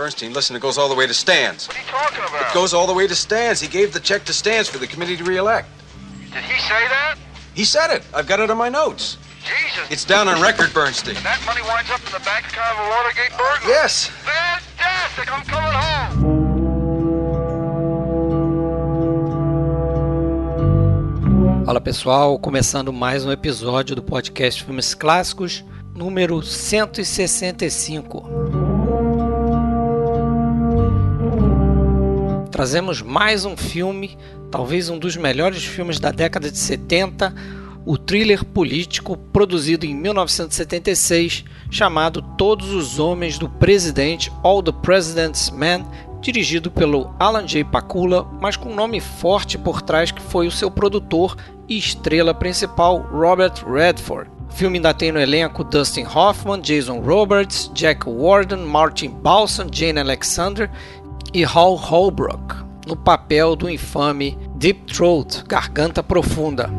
Bernstein, listen, it goes all the way to Stans. What are you talking about? It goes all the way to Stans. He gave the check to Stans for the committee to re-elect. Did he say that? He said it. I've got it on my notes. Jesus. It's down on record, Bernstein. And that money winds up in the bank account of a Watergate burglar. Yes. Fantastic. I'm coming home. Fala pessoal, começando mais um episódio do podcast Filmes Clássicos, número 165. Trazemos mais um filme, talvez um dos melhores filmes da década de 70, o thriller político produzido em 1976, chamado Todos os Homens do Presidente, All the President's Men, dirigido pelo Alan J. Pakula, mas com um nome forte por trás que foi o seu produtor e estrela principal, Robert Redford. O filme ainda tem no elenco Dustin Hoffman, Jason Roberts, Jack Warden, Martin Balsam, Jane Alexander e Hal Holbrook, no papel do infame Deep Throat, Garganta Profunda.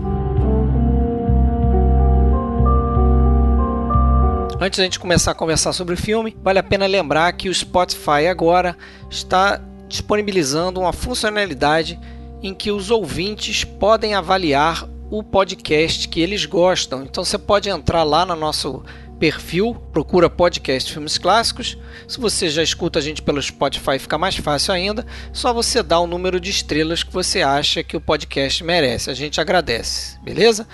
Antes da gente começar a conversar sobre o filme, vale a pena lembrar que o Spotify agora está disponibilizando uma funcionalidade em que os ouvintes podem avaliar o podcast que eles gostam. Então você pode entrar lá no nosso perfil, procura podcast Filmes Clássicos. Se você já escuta a gente pelo Spotify, fica mais fácil ainda. Só você dá o número de estrelas que você acha que o podcast merece. A gente agradece, beleza?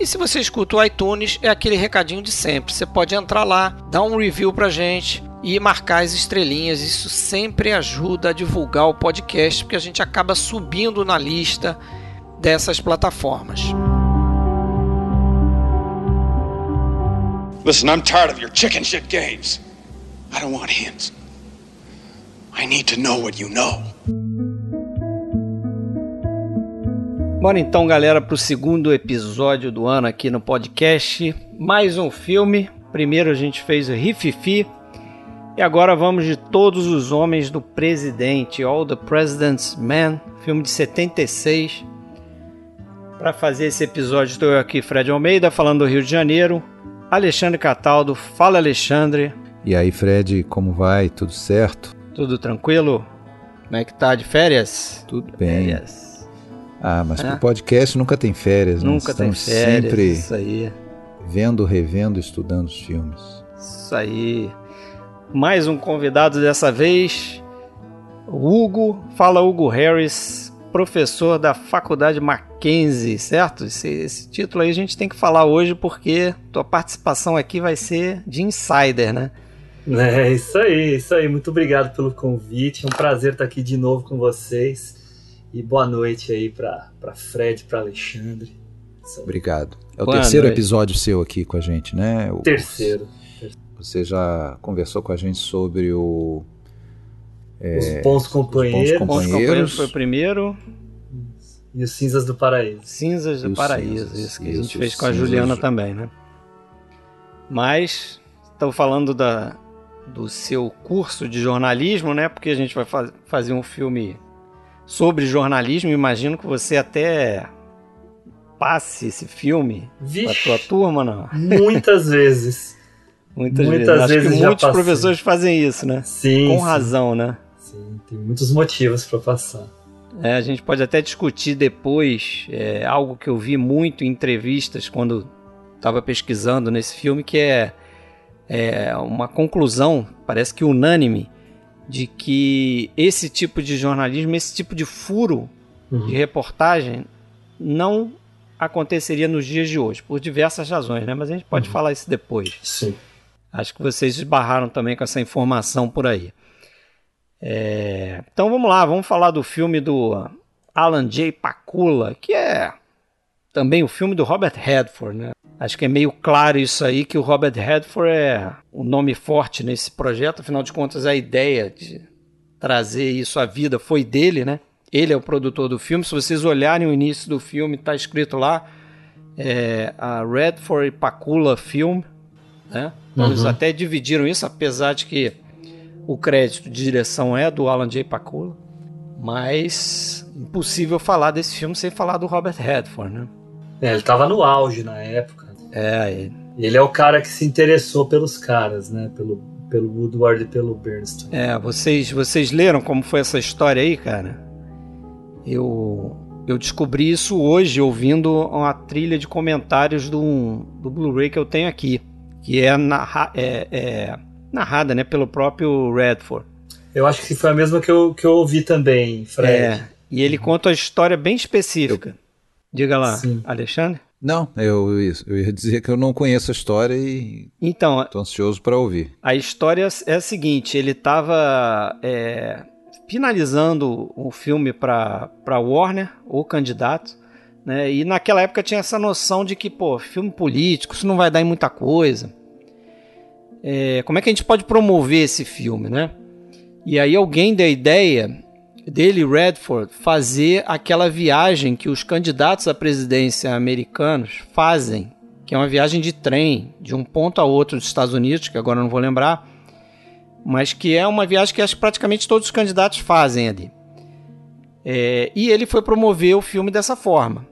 E se você escuta o iTunes, é aquele recadinho de sempre. Você pode entrar lá, dar um review pra gente e marcar as estrelinhas. Isso sempre ajuda a divulgar o podcast, porque a gente acaba subindo na lista dessas plataformas. Listen, I'm tired of your chicken shit games. I don't want hints. I need to know what you know. Bora então, galera, para o segundo episódio do ano aqui no podcast. Mais um filme. Primeiro a gente fez o Rififi. E agora vamos de Todos os Homens do Presidente, All the President's Men, filme de 76. Para fazer esse episódio estou aqui, Fred Almeida, falando do Rio de Janeiro. Alexandre Cataldo, fala Alexandre. E aí, Fred, como vai? Tudo certo? Tudo tranquilo? Como é que tá de férias? Tudo bem. Férias. Ah, mas É. pro podcast nunca tem férias, né? Nunca tem férias. sempre Isso aí. vendo, revendo, estudando os filmes. Isso aí. Mais um convidado dessa vez. O Hugo. Fala Hugo Harris, professor da Faculdade Mackenzie, certo? Esse, esse título aí a gente tem que falar hoje porque tua participação aqui vai ser de insider, né? É isso aí, isso aí. Muito obrigado pelo convite. É um prazer estar aqui de novo com vocês. E boa noite aí para Fred, para Alexandre. Obrigado. É o Boa terceiro noite. episódio seu aqui com a gente, né? O- Terceiro. Você já conversou com a gente sobre o. os bons companheiros É, Bons Companheiros. Foi o primeiro. e os cinzas do paraíso. Cinzas do os Paraíso, Cinzas, isso que a isso, gente fez os com a Juliana do- também, né? Mas estou falando da, do seu curso de jornalismo, né? Porque a gente vai fa- fazer um filme sobre jornalismo. Imagino que você até passe esse filme para tua turma, não? muitas vezes. Muitas, Muitas vezes. Acho vezes que já muitos passei. professores fazem isso, né? Sim. Com sim, razão, né? Tem muitos motivos para passar. É, a gente pode até discutir depois é, algo que eu vi muito em entrevistas quando estava pesquisando nesse filme, que é, é uma conclusão, parece que unânime, de que esse tipo de jornalismo, esse tipo de furo Uhum. de reportagem não aconteceria nos dias de hoje, por diversas razões, né? Mas a gente pode Uhum. falar isso depois. Sim. Acho que vocês esbarraram também com essa informação por aí. É, Então vamos lá, vamos falar do filme do Alan J. Pakula, que é também o filme do Robert Redford, né? Acho que é meio claro isso aí que o Robert Redford é o nome forte nesse projeto, afinal de contas a ideia de trazer isso à vida foi dele, né? Ele é o produtor do filme. Se vocês olharem o início do filme, está escrito lá é, a Redford e Pakula Film, né? Então eles Uhum. até dividiram isso, apesar de que o crédito de direção é do Alan J. Pakula. Mas impossível falar desse filme sem falar do Robert Redford, né? É, ele tava no auge na época. É, ele- Ele é o cara que se interessou pelos caras, né? Pelo pelo Woodward e pelo Bernstein. É, vocês, vocês leram como foi essa história aí, cara? Eu, eu descobri isso hoje ouvindo uma trilha de comentários do, do Blu-ray que eu tenho aqui, que é, narra, é, é narrada né, pelo próprio Redford. Eu acho que foi a mesma que eu, que eu ouvi também, Fred. É, e ele conta uma história bem específica. Diga lá, Sim. Alexandre. Não, eu, eu ia dizer que eu não conheço a história e Então, tô ansioso para ouvir. a história é a seguinte: ele estava finalizando o filme para Warner, o candidato, né? E naquela época tinha essa noção de que, pô, filme político, isso não vai dar em muita coisa. É, como é que a gente pode promover esse filme, né? E aí alguém deu a ideia dele, Redford, fazer aquela viagem que os candidatos à presidência americanos fazem, que é uma viagem de trem de um ponto a outro dos Estados Unidos, que agora não vou lembrar, mas que é uma viagem que acho que praticamente todos os candidatos fazem ali. É, e ele foi promover o filme dessa forma.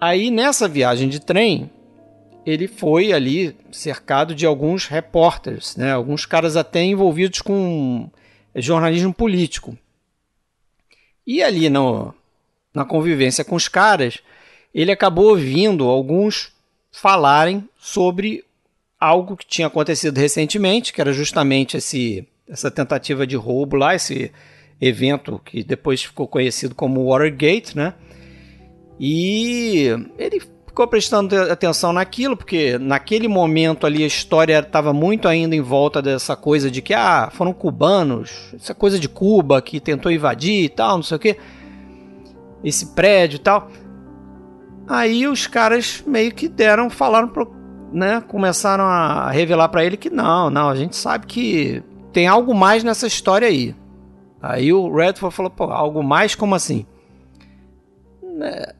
Aí nessa viagem de trem, ele foi ali cercado de alguns repórteres, né? alguns caras até envolvidos com jornalismo político. E ali no, na convivência com os caras, ele acabou ouvindo alguns falarem sobre algo que tinha acontecido recentemente, que era justamente esse, essa tentativa de roubo lá, esse evento que depois ficou conhecido como Watergate, né? E ele ficou prestando atenção naquilo, porque naquele momento ali a história estava muito ainda em volta dessa coisa de que ah, foram cubanos, essa coisa de Cuba que tentou invadir e tal, não sei o que, esse prédio e tal. Aí os caras meio que deram, falaram, pro, né, começaram a revelar para ele que não, não, a gente sabe que tem algo mais nessa história aí. Aí o Redford falou, pô, algo mais como assim? Né,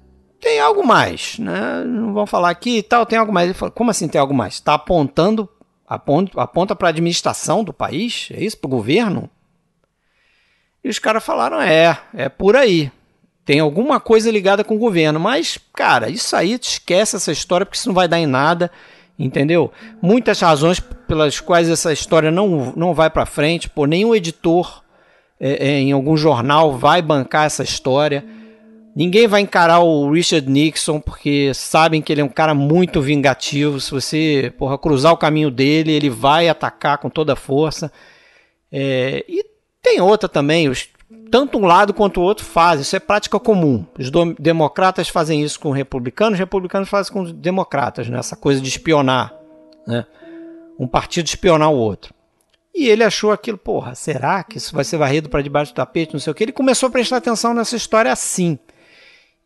tem algo mais, né? Não vão falar aqui e tal, tem algo mais. Ele falou, como assim tem algo mais? Está apontando, aponta, para a administração do país? É isso? Para o governo? E os caras falaram, é, é por aí. Tem alguma coisa ligada com o governo, mas, cara, isso aí, esquece essa história, porque isso não vai dar em nada, entendeu? Muitas razões pelas quais essa história não, não vai para frente, pô, nenhum editor é, é, em algum jornal vai bancar essa história. Ninguém vai encarar o Richard Nixon porque sabem que ele é um cara muito vingativo. Se você porra, cruzar o caminho dele, ele vai atacar com toda a força. É, e tem outra também, os, tanto um lado quanto o outro fazem, isso é prática comum. Os do, democratas fazem isso com republicanos, os republicanos fazem com os democratas, né? essa coisa de espionar. Né? Um partido espionar o outro. E ele achou aquilo, porra, será que isso vai ser varrido para debaixo do tapete, não sei o que. Ele começou a prestar atenção nessa história assim.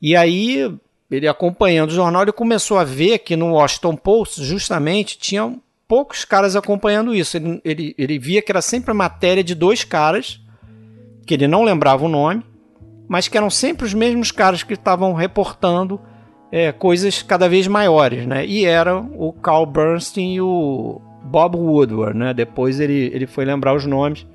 E aí, ele acompanhando o jornal, ele começou a ver que no Washington Post, justamente, tinham poucos caras acompanhando isso. Ele, ele, ele via que era sempre matéria de dois caras, que ele não lembrava o nome, mas que eram sempre os mesmos caras que estavam reportando é, coisas cada vez maiores, né? E eram o Carl Bernstein e o Bob Woodward, né? Depois ele, ele foi lembrar os nomes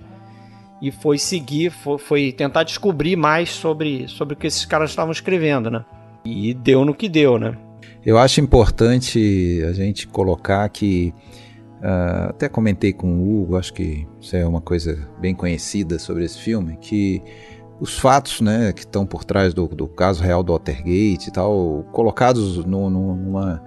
e foi seguir, foi, foi, tentar descobrir mais sobre, sobre o que esses caras estavam escrevendo, né? E deu no que deu, né? Eu acho importante a gente colocar que uh, até comentei com o Hugo, acho que isso é uma coisa bem conhecida sobre esse filme, que os fatos, né, que estão por trás do, do caso real do Watergate e tal, colocados no, no, numa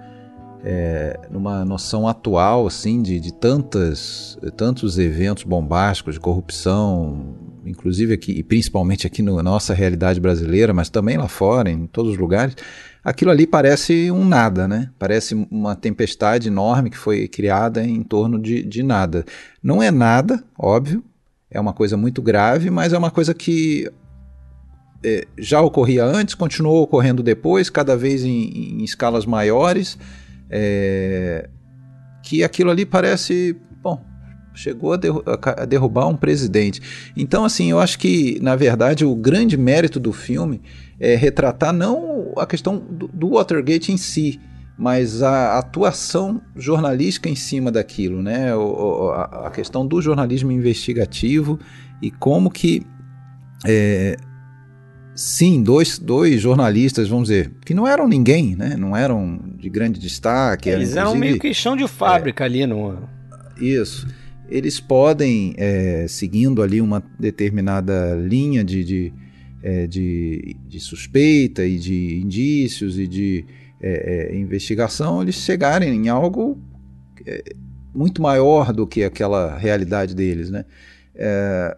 é, numa noção atual assim de, de tantas, tantos eventos bombásticos de corrupção, inclusive aqui e principalmente aqui na nossa realidade brasileira, mas também lá fora, em todos os lugares, aquilo ali parece um nada, né? Parece uma tempestade enorme que foi criada em torno de, de nada. Não é nada, óbvio, é uma coisa muito grave, mas é uma coisa que é, já ocorria antes, continuou ocorrendo depois, cada vez em, em escalas maiores é, que aquilo ali parece, bom, chegou a, derru a, derrubar um presidente. Então, assim, eu acho que, na verdade, o grande mérito do filme é retratar não a questão do, do Watergate em si, mas a atuação jornalística em cima daquilo, né? O, a, a, questão do jornalismo investigativo e como que é, sim, dois, dois jornalistas, vamos dizer, que não eram ninguém, né? Não eram de grande destaque. Eles eram, meio que chão de fábrica é, ali no. Isso. eles podem, é, seguindo ali uma determinada linha de, de, é, de, de, suspeita e de indícios e de é, é investigação, eles chegarem em algo é, muito maior do que aquela realidade deles. Né? É,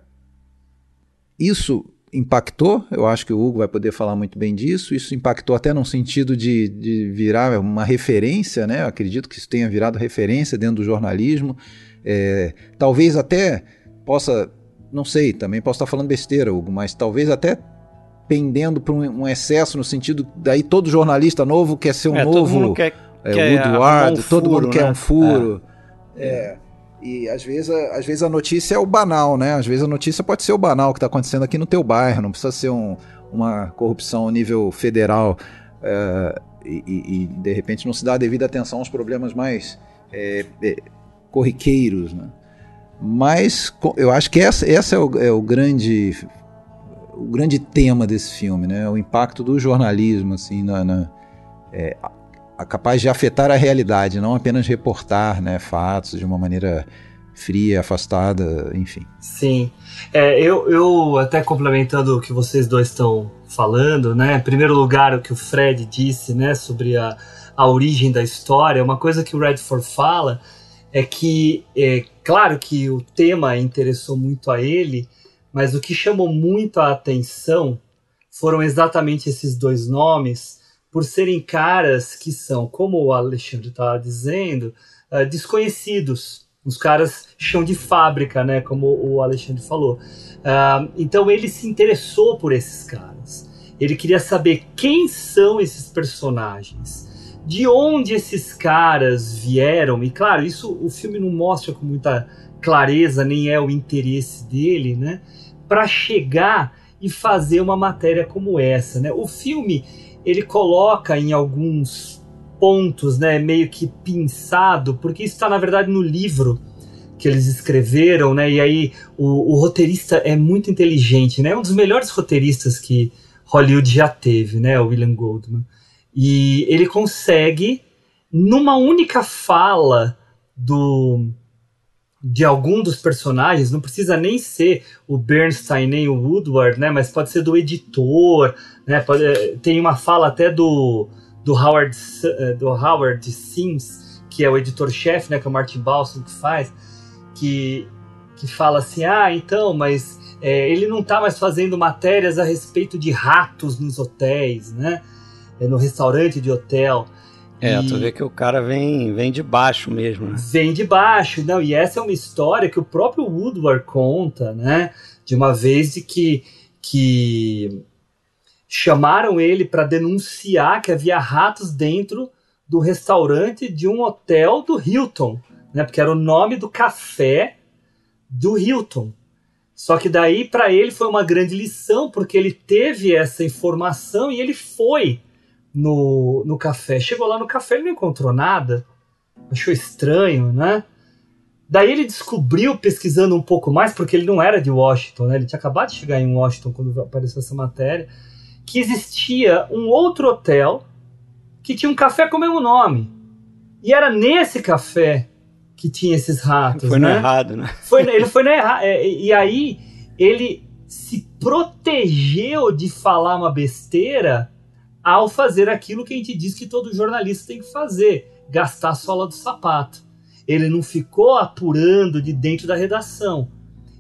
isso impactou, eu acho que o Hugo vai poder falar muito bem disso. Isso impactou até num sentido de, de virar uma referência, né? Eu acredito que isso tenha virado referência dentro do jornalismo. É, talvez até possa, não sei, também posso estar falando besteira, Hugo, mas talvez até pendendo para um, um, excesso no sentido daí todo jornalista novo quer ser um é, novo todo mundo quer, é, quer Woodward, um todo furo, mundo né? quer um furo. É. E às vezes, às vezes a notícia é o banal, né? Às vezes a notícia pode ser o banal que está acontecendo aqui no teu bairro, não precisa ser um, uma corrupção nível federal é, e, e, de repente não se dá a devida atenção aos problemas mais é, é, corriqueiros, né? Mas eu acho que essa, essa é, o, é o grande o grande tema desse filme, né? O impacto do jornalismo, assim, na, na é, capaz de afetar a realidade, não apenas reportar né, fatos de uma maneira fria, afastada, enfim. Sim. É, eu, eu, até complementando o que vocês dois estão falando, né? Em primeiro lugar, o que o Fred disse, né, sobre a, a origem da história, uma coisa que o Redford fala é que, é claro que o tema interessou muito a ele, mas o que chamou muito a atenção foram exatamente esses dois nomes, por serem caras que são, como o Alexandre estava dizendo, uh, desconhecidos. Os caras chão de fábrica, né? Como o Alexandre falou. Uh, então ele se interessou por esses caras. Ele queria saber quem são esses personagens, de onde esses caras vieram. E claro, isso o filme não mostra com muita clareza, nem é o interesse dele, né? Para chegar e fazer uma matéria como essa, né? O filme ele coloca em alguns pontos, né, meio que pinçado, porque isso está na verdade no livro que eles escreveram, né? E aí o, o, roteirista é muito inteligente, né? É um dos melhores roteiristas que Hollywood já teve, né? O William Goldman. E ele consegue numa única fala do de algum dos personagens, não precisa nem ser o Bernstein nem o Woodward, né? Mas pode ser do editor, né? Pode, eh, tem uma fala até do, do Howard eh, do Howard Sims, que é o editor-chefe, né? Que é o Martin Balsam que faz, que que fala assim, ah, então, mas é, ele não está mais fazendo matérias a respeito de ratos nos hotéis, né? É, no restaurante de hotel. É, e... tu vê que o cara vem, vem de baixo mesmo, né? Vem de baixo, não, e essa é uma história que o próprio Woodward conta, né? De uma vez de que, que chamaram ele para denunciar que havia ratos dentro do restaurante de um hotel do Hilton, né? Porque era o nome do café do Hilton. Só que daí para ele foi uma grande lição, porque ele teve essa informação e ele foi no, no café. Chegou lá no café e não encontrou nada. Achou estranho, né? Daí ele descobriu, pesquisando um pouco mais, porque ele não era de Washington, né? Ele tinha acabado de chegar em Washington quando apareceu essa matéria, que existia um outro hotel que tinha um café com o mesmo nome. E era nesse café que tinha esses ratos. Foi né? no errado, né? Foi, ele foi no errado. É, e aí ele se protegeu de falar uma besteira ao fazer aquilo que a gente diz que todo jornalista tem que fazer: gastar a sola do sapato. Ele não ficou apurando de dentro da redação.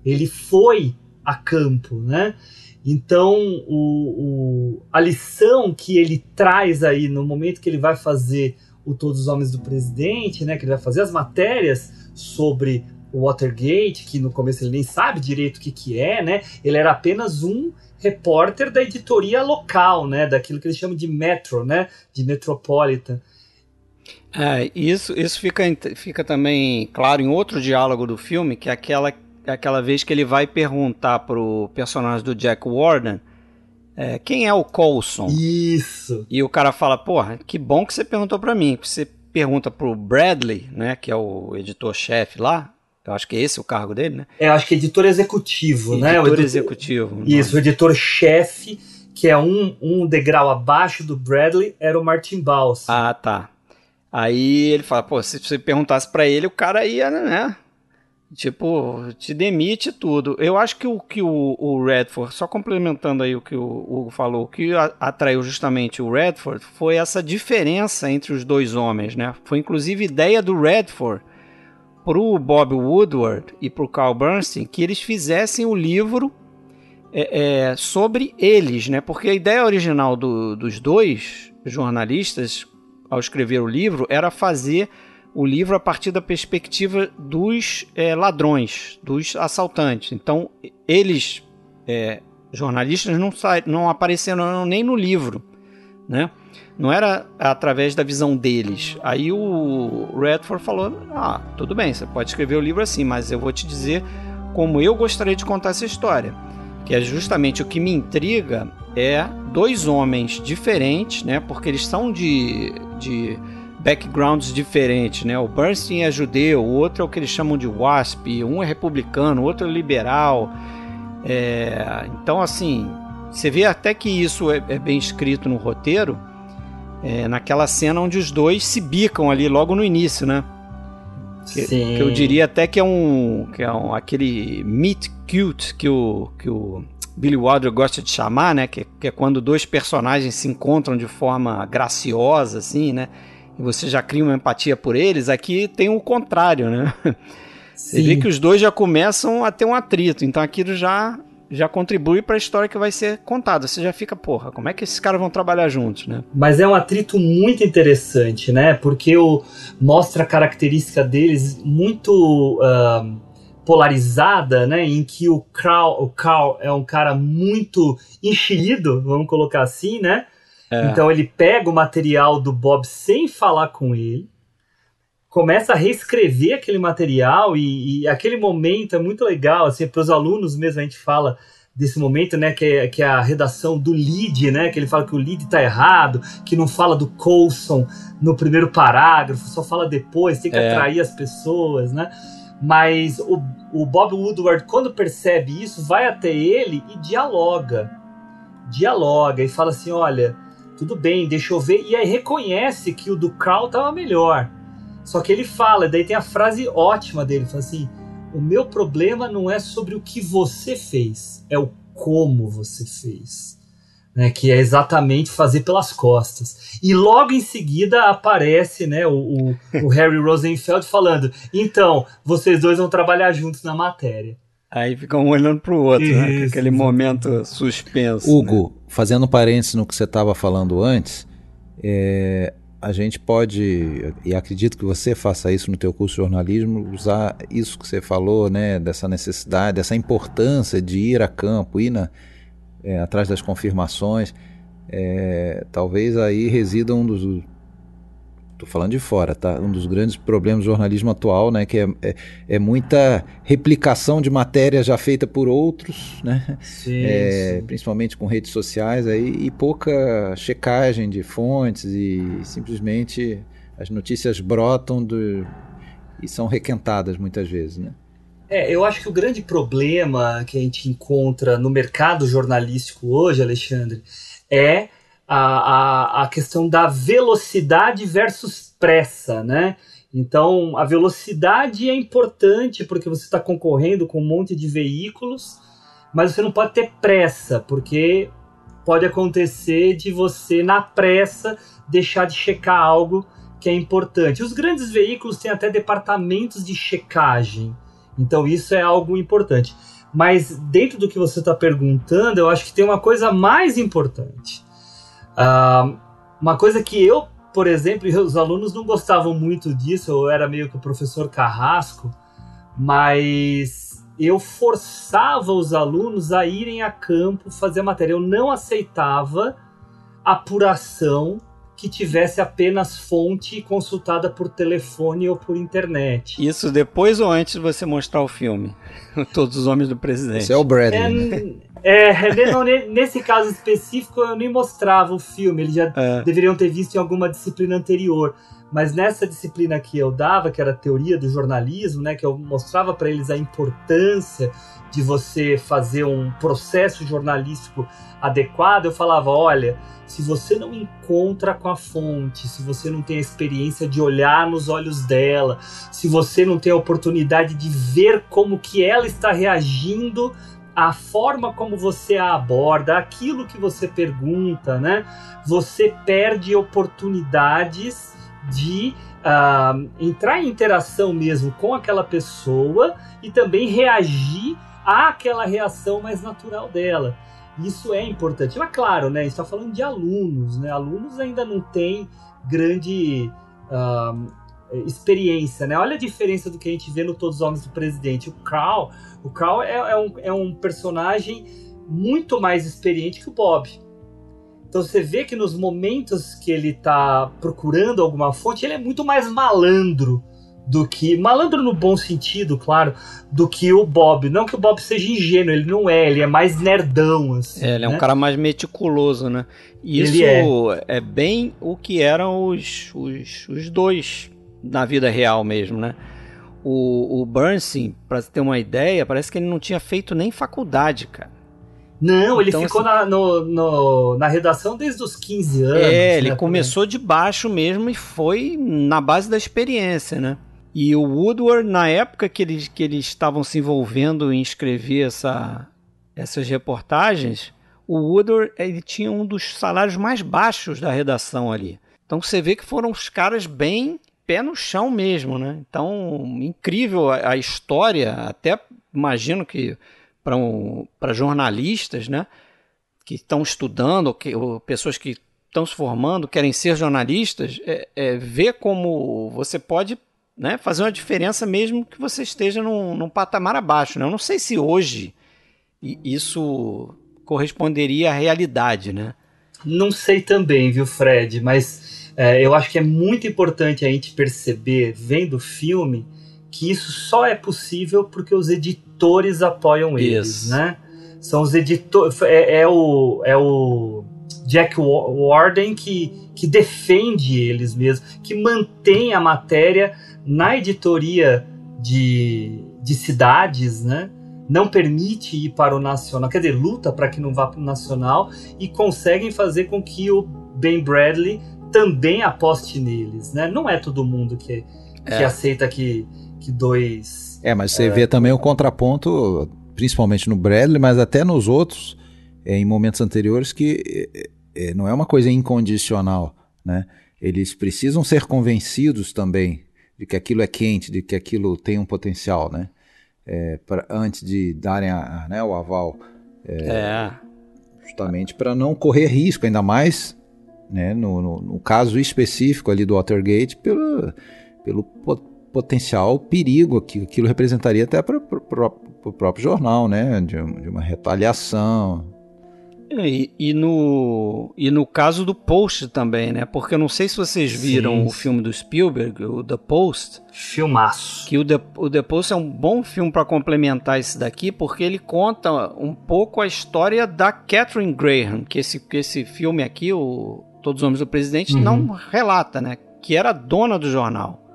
Ele foi a campo, né? Então, o, o, a lição que ele traz aí no momento que ele vai fazer o Todos os Homens do Presidente, né? Que ele vai fazer as matérias sobre o Watergate, que no começo ele nem sabe direito o que, que é, né? Ele era apenas um repórter da editoria local, né? Daquilo que eles chamam de Metro, né? De Metropolitan. É, isso, isso fica, fica também claro em outro diálogo do filme, que é aquela, aquela vez que ele vai perguntar pro personagem do Jack Warden é, quem é o Coulson. Isso. E o cara fala, porra, que bom que você perguntou para mim. Você pergunta pro Bradley, né, que é o editor-chefe lá, eu acho que é esse o cargo dele, né? É, eu acho que é editor executivo, editor né? Editor executivo. Isso, o editor-chefe, que é um, um degrau abaixo do Bradley, era o Martin Baus. Ah, tá. Aí ele fala, pô, se você perguntasse para ele, o cara ia, né? Tipo, te demite tudo. Eu acho que o que o, o Redford, só complementando aí o que o Hugo falou, o que atraiu justamente o Redford foi essa diferença entre os dois homens, né? Foi inclusive ideia do Redford pro Bob Woodward e pro Carl Bernstein que eles fizessem o livro é, é, sobre eles, né? Porque a ideia original do- dos dois jornalistas, ao escrever o livro, era fazer o livro a partir da perspectiva dos é, ladrões, dos assaltantes. Então, eles, é, jornalistas, não, não apareceram nem no livro, né? Não era através da visão deles. Aí o Redford falou: Ah, tudo bem, você pode escrever o livro assim, mas eu vou te dizer como eu gostaria de contar essa história. Que é justamente o que me intriga é dois homens diferentes, né? Porque eles são de, de backgrounds diferentes, né? O Bernstein é judeu, o outro é o que eles chamam de WASP, um é republicano, o outro é liberal. É, então, assim, você vê até que isso é, é bem escrito no roteiro, é, naquela cena onde os dois se bicam ali logo no início, né? Que, Sim. que eu diria até que é um, que é um aquele meet cute que o, que o Billy Wilder gosta de chamar, né? Que, que é quando dois personagens se encontram de forma graciosa, assim, né? E você já cria uma empatia por eles. Aqui tem o contrário, né? Você vê Sim. que os dois já começam a ter um atrito, então aquilo já já contribui para a história que vai ser contada. Você já fica, porra, como é que esses caras vão trabalhar juntos, né? Mas é um atrito muito interessante, né? Porque o, mostra a característica deles muito ah, polarizada, né? Em que o Carl, o Carl é um cara muito enxerido, vamos colocar assim, né? Então ele pega o material do Bob sem falar com ele, começa a reescrever aquele material e, e aquele momento é muito legal, assim, para os alunos mesmo a gente fala desse momento, né, que é, que é a redação do lead, né, que ele fala que o lead tá errado, que não fala do Coulson no primeiro parágrafo, só fala depois, tem que É. atrair as pessoas, né, mas o, o Bob Woodward, quando percebe isso, vai até ele e dialoga, dialoga e fala assim, olha, tudo bem, deixa eu ver, e aí reconhece que o do Carl tava melhor, só que ele fala, daí tem a frase ótima dele, fala assim, o meu problema não é sobre o que você fez, é o como você fez. Né, que é exatamente fazer pelas costas. E logo em seguida aparece né, o, o, o Harry Rosenfeld falando: então, vocês dois vão trabalhar juntos na matéria. Aí fica um olhando pro outro, né? Isso, aquele momento suspenso. né? Hugo, fazendo parênteses no que você estava falando antes, é, a gente pode, e acredito que você faça isso no teu curso de jornalismo, usar isso que você falou, né, dessa necessidade, dessa importância de ir a campo, ir na, é, atrás das confirmações. É, talvez aí resida um dos Tô falando de fora, tá? Um dos grandes problemas do jornalismo atual, né? Que é, é, é muita replicação de matéria já feita por outros, né? Sim, É, sim. principalmente com redes sociais aí, e pouca checagem de fontes e simplesmente as notícias brotam do, e são requentadas muitas vezes, né? É, eu acho que o grande problema que a gente encontra no mercado jornalístico hoje, Alexandre, é a, a, a questão da velocidade versus pressa, né? Então, a velocidade é importante porque você está concorrendo com um monte de veículos, mas você não pode ter pressa, porque pode acontecer de você, na pressa, deixar de checar algo que é importante. Os grandes veículos têm até departamentos de checagem, então isso é algo importante. Mas dentro do que você está perguntando, eu acho que tem uma coisa mais importante. Uma coisa que eu, por exemplo, e os alunos não gostavam muito disso, eu era meio que o professor carrasco, mas eu forçava os alunos a irem a campo fazer a matéria. Eu não aceitava apuração que tivesse apenas fonte consultada por telefone ou por internet. Isso depois ou antes de você mostrar o filme? Todos os homens do presidente. Esse é o Bradley. né? É, é, não, ne- nesse caso específico eu nem mostrava o filme, eles já É. deveriam ter visto em alguma disciplina anterior. Mas nessa disciplina que eu dava, que era a teoria do jornalismo, né, que eu mostrava para eles a importância de você fazer um processo jornalístico adequado, eu falava, olha, se você não encontra com a fonte, se você não tem a experiência de olhar nos olhos dela, se você não tem a oportunidade de ver como que ela está reagindo à forma como você a aborda, aquilo que você pergunta, né? Você perde oportunidades de uh, entrar em interação mesmo com aquela pessoa e também reagir àquela reação mais natural dela. Isso é importante. Mas claro, né? está falando de alunos, né? Alunos ainda não têm grande uh, experiência, né? Olha a diferença do que a gente vê no Todos os Homens do Presidente. O Carl, o Carl é, é, um, é um personagem muito mais experiente que o Bob. Então você vê que nos momentos que ele está procurando alguma fonte, ele é muito mais malandro do que. Malandro no bom sentido, claro, do que o Bob. Não que o Bob seja ingênuo, ele não é, ele é mais nerdão. Assim, é, ele né? é um cara mais meticuloso, né? E isso é. é. bem o que eram os, os, os dois na vida real mesmo, né? O, o Bernstein, para ter uma ideia, parece que ele não tinha feito nem faculdade, cara. Não, ele então, ficou assim, na, no, no, na redação desde os 15 anos. É, ele né, começou também. de baixo mesmo e foi na base da experiência, né? E o Woodward, na época que eles, que eles estavam se envolvendo em escrever essa, essas reportagens, o Woodward ele tinha um dos salários mais baixos da redação ali. Então você vê que foram os caras bem pé no chão mesmo, né? Então, incrível a, a história, até imagino que para um, jornalistas, né? Que estão estudando, que, ou pessoas que estão se formando, querem ser jornalistas, é, é ver como você pode né, fazer uma diferença mesmo que você esteja num, num patamar abaixo. Né? Eu não sei se hoje isso corresponderia à realidade, né? Não sei também, viu, Fred, mas é, eu acho que é muito importante a gente perceber, vendo o filme, que isso só é possível porque os editores apoiam eles, isso. né? São os editores. É, é, o, é o Jack Warden que, que defende eles mesmos, que mantém a matéria na editoria de, de cidades, né? Não permite ir para o nacional, quer dizer, luta para que não vá para o nacional e conseguem fazer com que o Ben Bradley também aposte neles, né? Não é todo mundo que, que é. aceita que, que dois. É, mas você é, vê também o contraponto, principalmente no Bradley, mas até nos outros, é, em momentos anteriores, que é, é não é uma coisa incondicional, né? Eles precisam ser convencidos também de que aquilo é quente, de que aquilo tem um potencial, né? É, pra, antes de darem a, a, né, o aval. É, é. Justamente para não correr risco, ainda mais né, no, no, no, caso específico ali do Watergate, pelo, pelo potencial perigo que aquilo representaria até para o próprio jornal, né? De, de uma retaliação, e, e, no, e no caso do Post também, né? Porque eu não sei se vocês viram Sim. o filme do Spielberg, o The Post. Filmaço. Que o The, o The Post é um bom filme para complementar esse daqui, porque ele conta um pouco a história da Catherine Graham, que esse, que esse filme aqui, o Todos os Homens do Presidente, uhum. não relata, né? Que era dona do jornal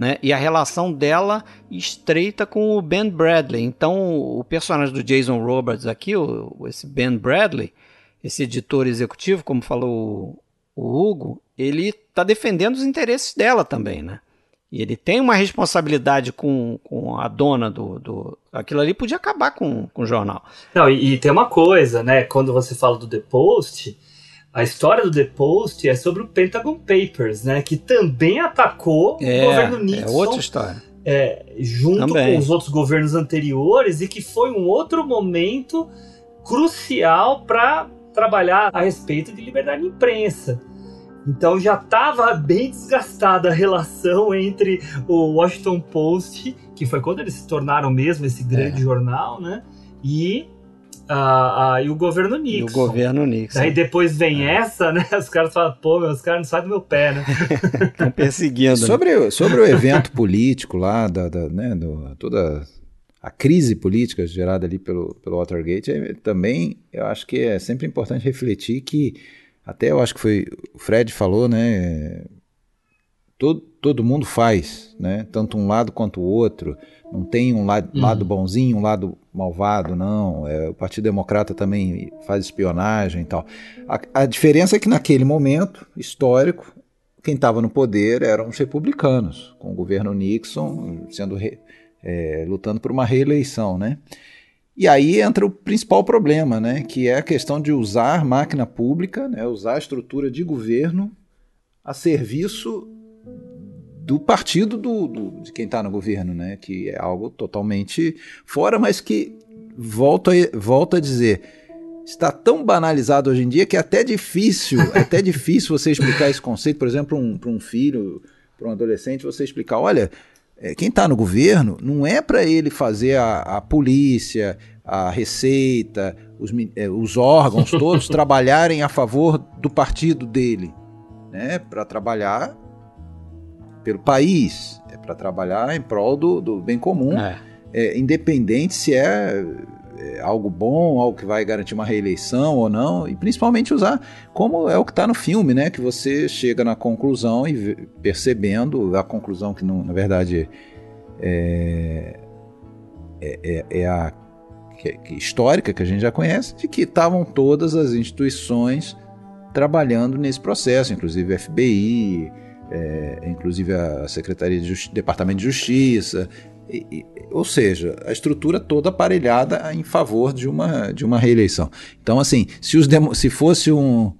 né? E a relação dela estreita com o Ben Bradley. Então, o personagem do Jason Roberts aqui, o, esse Ben Bradley, esse editor executivo, como falou o Hugo, ele está defendendo os interesses dela também, né? E ele tem uma responsabilidade com, com a dona do, do. Aquilo ali podia acabar com, com o jornal. Não, e, e tem uma coisa, né? Quando você fala do The Post, a história do The Post é sobre o Pentagon Papers, né? Que também atacou é, o governo Nixon. É outra história. É, junto também. com os outros governos anteriores e que foi um outro momento crucial para trabalhar a respeito de liberdade de imprensa. Então já estava bem desgastada a relação entre o Washington Post, que foi quando eles se tornaram mesmo esse grande é. jornal, né? E ah, ah, e o governo Nixon. E o governo Nixon. Aí depois vem é. essa, né? Os caras falam, pô, os caras não saem do meu pé, né? Estão perseguindo. Sobre, né? sobre o evento político lá, da, da, né, do, toda a crise política gerada ali pelo, pelo Watergate, também eu acho que é sempre importante refletir que, até eu acho que foi o Fred falou, né? todo, todo mundo faz, né? Tanto um lado quanto o outro. Não tem um lado, Uhum. lado bonzinho, um lado malvado, não. É, o Partido Democrata também faz espionagem e tal. A, a diferença é que naquele momento histórico, quem estava no poder eram os republicanos, com o governo Nixon sendo re- é, lutando por uma reeleição, né? E aí entra o principal problema, né? Que é a questão de usar máquina pública, né? usar a estrutura de governo a serviço do partido do, do- de quem está no governo, né? Que é algo totalmente fora, mas que volto a, volto a dizer está tão banalizado hoje em dia que é até difícil, é até difícil você explicar esse conceito, por exemplo, um, para um filho, para um adolescente, você explicar, olha, é, quem está no governo não é para ele fazer a, a polícia, a receita, os, é, os órgãos todos trabalharem a favor do partido dele, né? Para trabalhar pelo país, é para trabalhar em prol do, do bem comum É. é, independente se é, é algo bom, algo que vai garantir uma reeleição ou não, e principalmente usar como é o que está no filme, né? Que você chega na conclusão e vê- percebendo a conclusão que não, na verdade é, é, é- é a que- que histórica que a gente já conhece, de que estavam todas as instituições trabalhando nesse processo, inclusive FBI, é, inclusive a Secretaria de Justi- Departamento de Justiça, e- e- ou seja, a estrutura toda aparelhada em favor de uma, de uma reeleição. Então, assim, se, os se fosse um,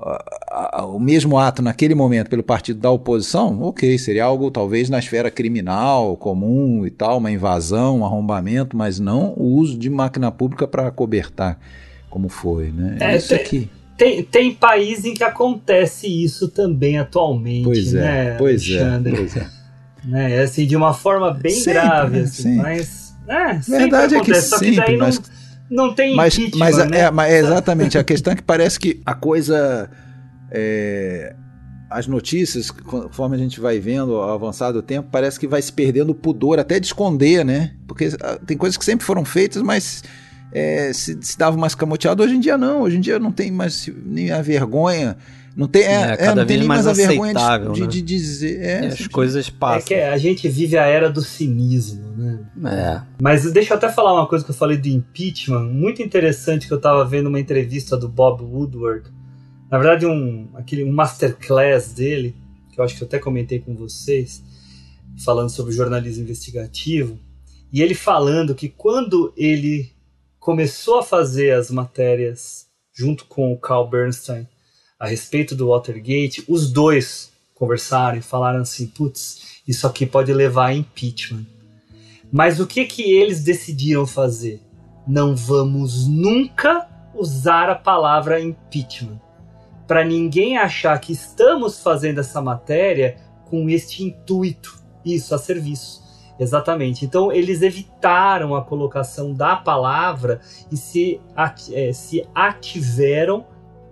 a- a- o mesmo ato naquele momento pelo partido da oposição, ok, seria algo talvez na esfera criminal, comum e tal, uma invasão, um arrombamento, mas não o uso de máquina pública para cobertar, como foi, né? É, isso tem- aqui. Tem, tem país em que acontece isso também atualmente, Pois é, né, pois é, Alexandre? pois é. Né, é assim, de uma forma bem Sempre, grave, assim, Sim. mas... É, Verdade é que só que sempre, daí não, mas- não tem Mas, impeachment, mas, né? é, mas é exatamente a questão é que parece que a coisa. é, as notícias, conforme a gente vai vendo ao avançar do tempo, parece que vai se perdendo o pudor até de esconder, né? Porque ah, tem coisas que sempre foram feitas, mas é, se, se dava mais camoteado. Hoje em dia não, hoje em dia não tem mais nem a vergonha. Não tem, é, É, é, cada não tem vez nem mais mais, a vergonha de, aceitável, de, né? de dizer. É, As coisas É passam. que a gente vive a era do cinismo, né? É. Mas deixa eu até falar uma coisa que eu falei do impeachment, muito interessante que eu tava vendo uma entrevista do Bob Woodward. Na verdade, um, aquele, um masterclass dele, que eu acho que eu até comentei com vocês, falando sobre jornalismo investigativo, e ele falando que quando ele começou a fazer as matérias junto com o Carl Bernstein a respeito do Watergate, os dois conversaram e falaram assim: putz, isso aqui pode levar a impeachment. Mas o que que eles decidiram fazer? Não vamos nunca usar a palavra impeachment. Para ninguém achar que estamos fazendo essa matéria com este intuito, isso a serviço. Exatamente. Então eles evitaram a colocação da palavra e se, eh, se ativeram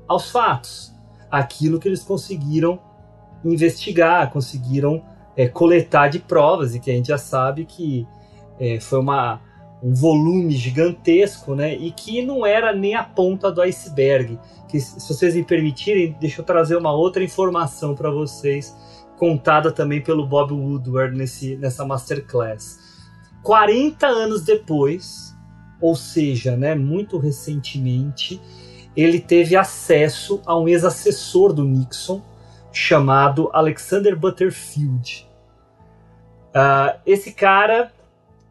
aos fatos, aquilo que eles conseguiram investigar, conseguiram eh, coletar de provas e que a gente já sabe que eh, foi uma, um volume gigantesco, né? E que não era nem a ponta do iceberg. Que, se vocês me permitirem, deixa eu trazer uma outra informação para vocês, contada também pelo Bob Woodward nesse, nessa masterclass. 40 anos depois, ou seja, né, muito recentemente, ele teve acesso a um ex-assessor do Nixon chamado Alexander Butterfield. Ah, esse cara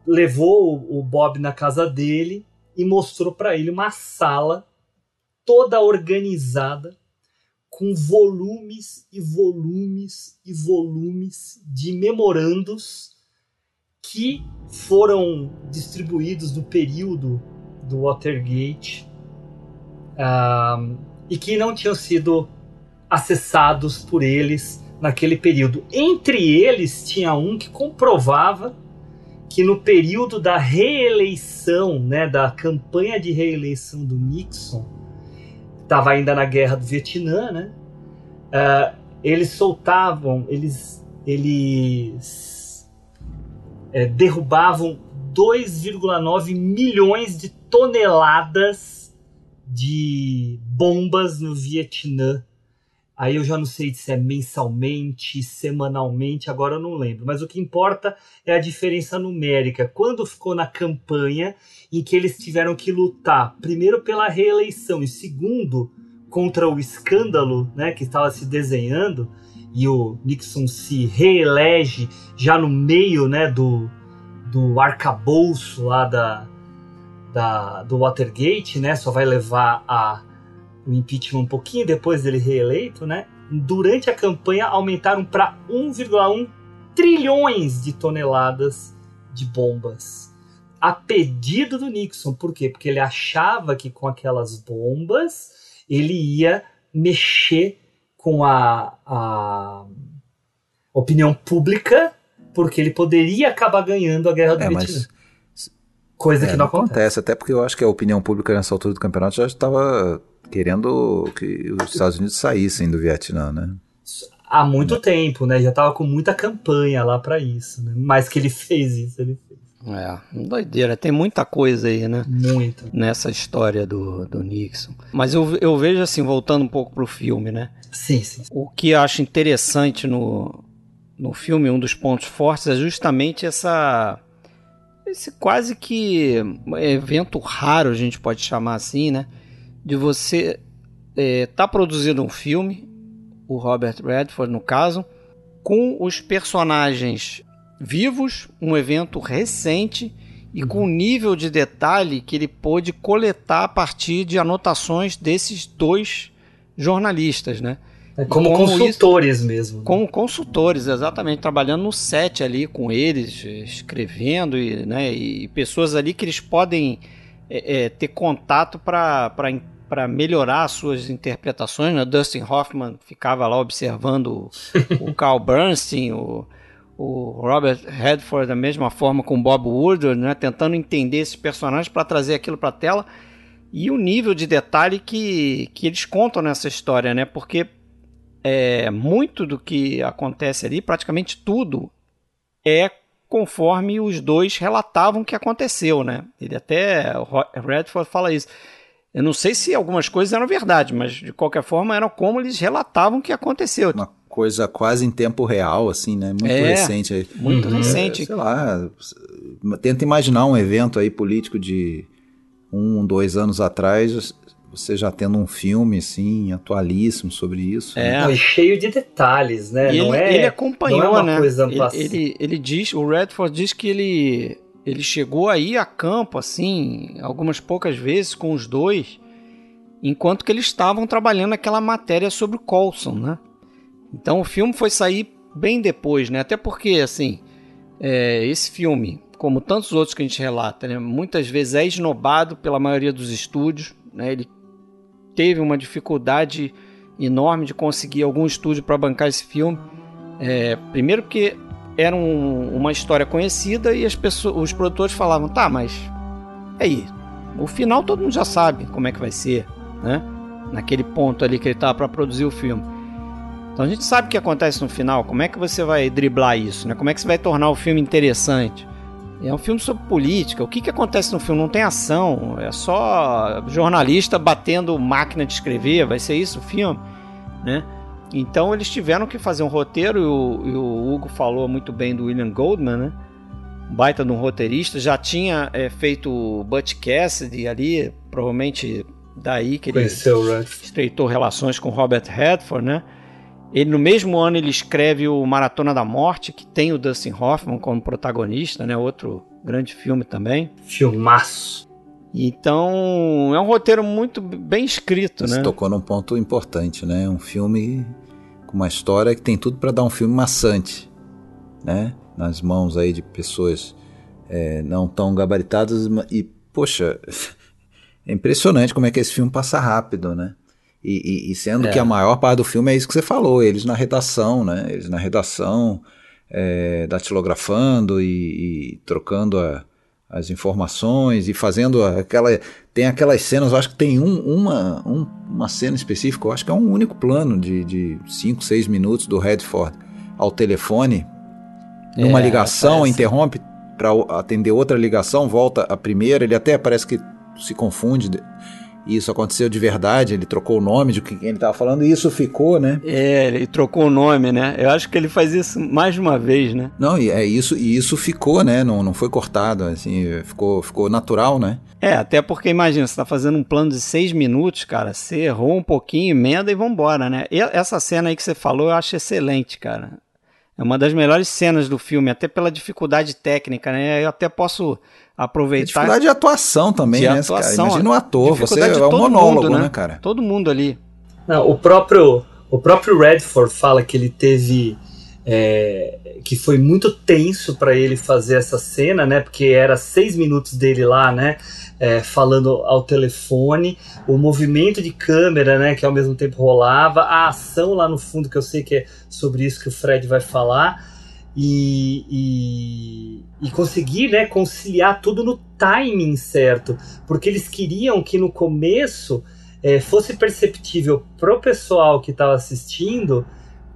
levou o Bob na casa dele e mostrou para ele uma sala toda organizada com volumes e volumes e volumes de memorandos que foram distribuídos no período do Watergate ah, e que não tinham sido acessados por eles naquele período. Entre eles tinha um que comprovava que no período da reeleição, né, da campanha de reeleição do Nixon, estava ainda na guerra do Vietnã, né? ah, eles soltavam, eles, eles é, derrubavam 2,9 milhões de toneladas de bombas no Vietnã Aí eu já não sei se é mensalmente, semanalmente, agora eu não lembro. Mas o que importa é a diferença numérica. Quando ficou na campanha em que eles tiveram que lutar, primeiro pela reeleição e segundo contra o escândalo né, que estava se desenhando, e o Nixon se reelege já no meio né, do, do arcabouço lá da, da, do Watergate, né, só vai levar a o impeachment um pouquinho depois dele reeleito, né? Durante a campanha aumentaram para 1,1 trilhões de toneladas de bombas. A pedido do Nixon. Por quê? Porque ele achava que com aquelas bombas ele ia mexer com a, a opinião pública, porque ele poderia acabar ganhando a guerra do É, Vietnã. mas Coisa é, que não acontece. Até porque eu acho que a opinião pública nessa altura do campeonato já estava querendo que os Estados Unidos saíssem do Vietnã, né? há muito tempo, né? Já tava com muita campanha lá pra isso, né? Mas que ele fez isso, ele. É, doideira. Tem muita coisa aí, né? Muita. Nessa história do, do Nixon. Mas eu, eu vejo assim, voltando um pouco pro filme, né? Sim, sim. O que eu acho interessante no, no filme, um dos pontos fortes, é justamente essa. Esse quase que evento raro, a gente pode chamar assim, né? De você é, tá produzindo um filme, o Robert Redford no caso, com os personagens vivos, um evento recente e com o nível de detalhe que ele pôde coletar a partir de anotações desses dois jornalistas, né? É como, Como consultores mesmo. né? Como consultores, exatamente, trabalhando no set ali com eles, escrevendo e, né, e pessoas ali que eles podem é, é, ter contato para melhorar as suas interpretações. Né? Dustin Hoffman ficava lá observando o, o Carl Bernstein, o, o Robert Redford da mesma forma com Bob Woodward, né, tentando entender esses personagens para trazer aquilo para a tela e o nível de detalhe que, que eles contam nessa história, né? Porque é, muito do que acontece ali, praticamente tudo, é conforme os dois relatavam que aconteceu, né? Ele até, Redford fala isso. Eu não sei se algumas coisas eram verdade, mas de qualquer forma eram como eles relatavam que aconteceu. Uma coisa quase em tempo real, assim, né? Muito É. recente. aí. Muito Uhum. recente. Sei lá, tenta imaginar um evento aí político de um, dois anos atrás, você já tendo um filme, assim, atualíssimo sobre isso. né? É. E cheio de detalhes, né? Não ele, é, ele acompanhou, não é uma né? coisa ele, passiva. ele, ele diz, o Redford diz que ele, ele chegou aí a campo, assim, algumas poucas vezes com os dois, enquanto que eles estavam trabalhando aquela matéria sobre o Coulson, né? Então o filme foi sair bem depois, né? Até porque, assim, é, esse filme, como tantos outros que a gente relata, né, muitas vezes é esnobado pela maioria dos estúdios, né? Ele teve uma dificuldade enorme de conseguir algum estúdio para bancar esse filme. É, primeiro porque era um- uma história conhecida e as pessoas, os produtores falavam, tá, mas aí, o final todo mundo já sabe como é que vai ser, né? Naquele ponto ali que ele estava para produzir o filme. Então a gente sabe o que acontece no final, como é que você vai driblar isso, né? Como é que você vai tornar o filme interessante? É um filme sobre política. O que, que acontece no filme? Não tem ação. É só jornalista batendo máquina de escrever. Vai ser isso o filme, né? Então eles tiveram que fazer um roteiro. E o, e o Hugo falou muito bem do William Goldman, né? Um baita de um roteirista. Já tinha é, feito o Butch Cassidy ali, provavelmente daí que ele Conheceu estreitou relações com Robert Redford, né? Ele no mesmo ano ele escreve o Maratona da Morte, que tem o Dustin Hoffman como protagonista, né? Outro grande filme também. Filmaço. Então é um roteiro muito bem escrito, Você né? tocou num ponto importante, né? Um filme com uma história que tem tudo para dar um filme maçante, né? Nas mãos aí de pessoas é, não tão gabaritadas e poxa, é impressionante como é que esse filme passa rápido, né? E, e- e sendo É. que a maior parte do filme é isso que você falou, eles na redação, né? Eles na redação, é, datilografando e, e trocando a- as informações e fazendo aquela. Tem aquelas cenas, eu acho que tem um- uma, um- uma cena específica, eu acho que é um único plano de 5, 6 minutos do Redford ao telefone, numa É, ligação, parece. interrompe para atender outra ligação, volta a primeira, ele até parece que se confunde. E isso aconteceu de verdade, ele trocou o nome de quem ele estava falando e isso ficou, né? É, ele trocou o nome, né? Eu acho que ele faz isso mais de uma vez, né? Não, e é isso, e isso ficou, né? Não, não foi cortado, assim, ficou, ficou natural, né? É, até porque imagina, você tá fazendo um plano de seis minutos, cara, você errou um pouquinho, emenda e vambora, né? E essa cena aí que você falou eu acho excelente, cara. É uma das melhores cenas do filme, até pela dificuldade técnica, né? Eu até posso aproveitar. Dificuldade de atuação também, de né? Atuação, cara? Imagina um ator, você é um todo monólogo, mundo, né, cara? Todo mundo ali. Não, o próprio, o próprio Redford fala que ele teve. É, que foi muito tenso para ele fazer essa cena, né? Porque era seis minutos dele lá, né? É, falando ao telefone, o movimento de câmera, né? Que ao mesmo tempo rolava, a ação lá no fundo, que eu sei que é sobre isso que o Fred vai falar. E, e, e, conseguir né, conciliar tudo no timing certo, porque eles queriam que no começo é, fosse perceptível pro pessoal que estava assistindo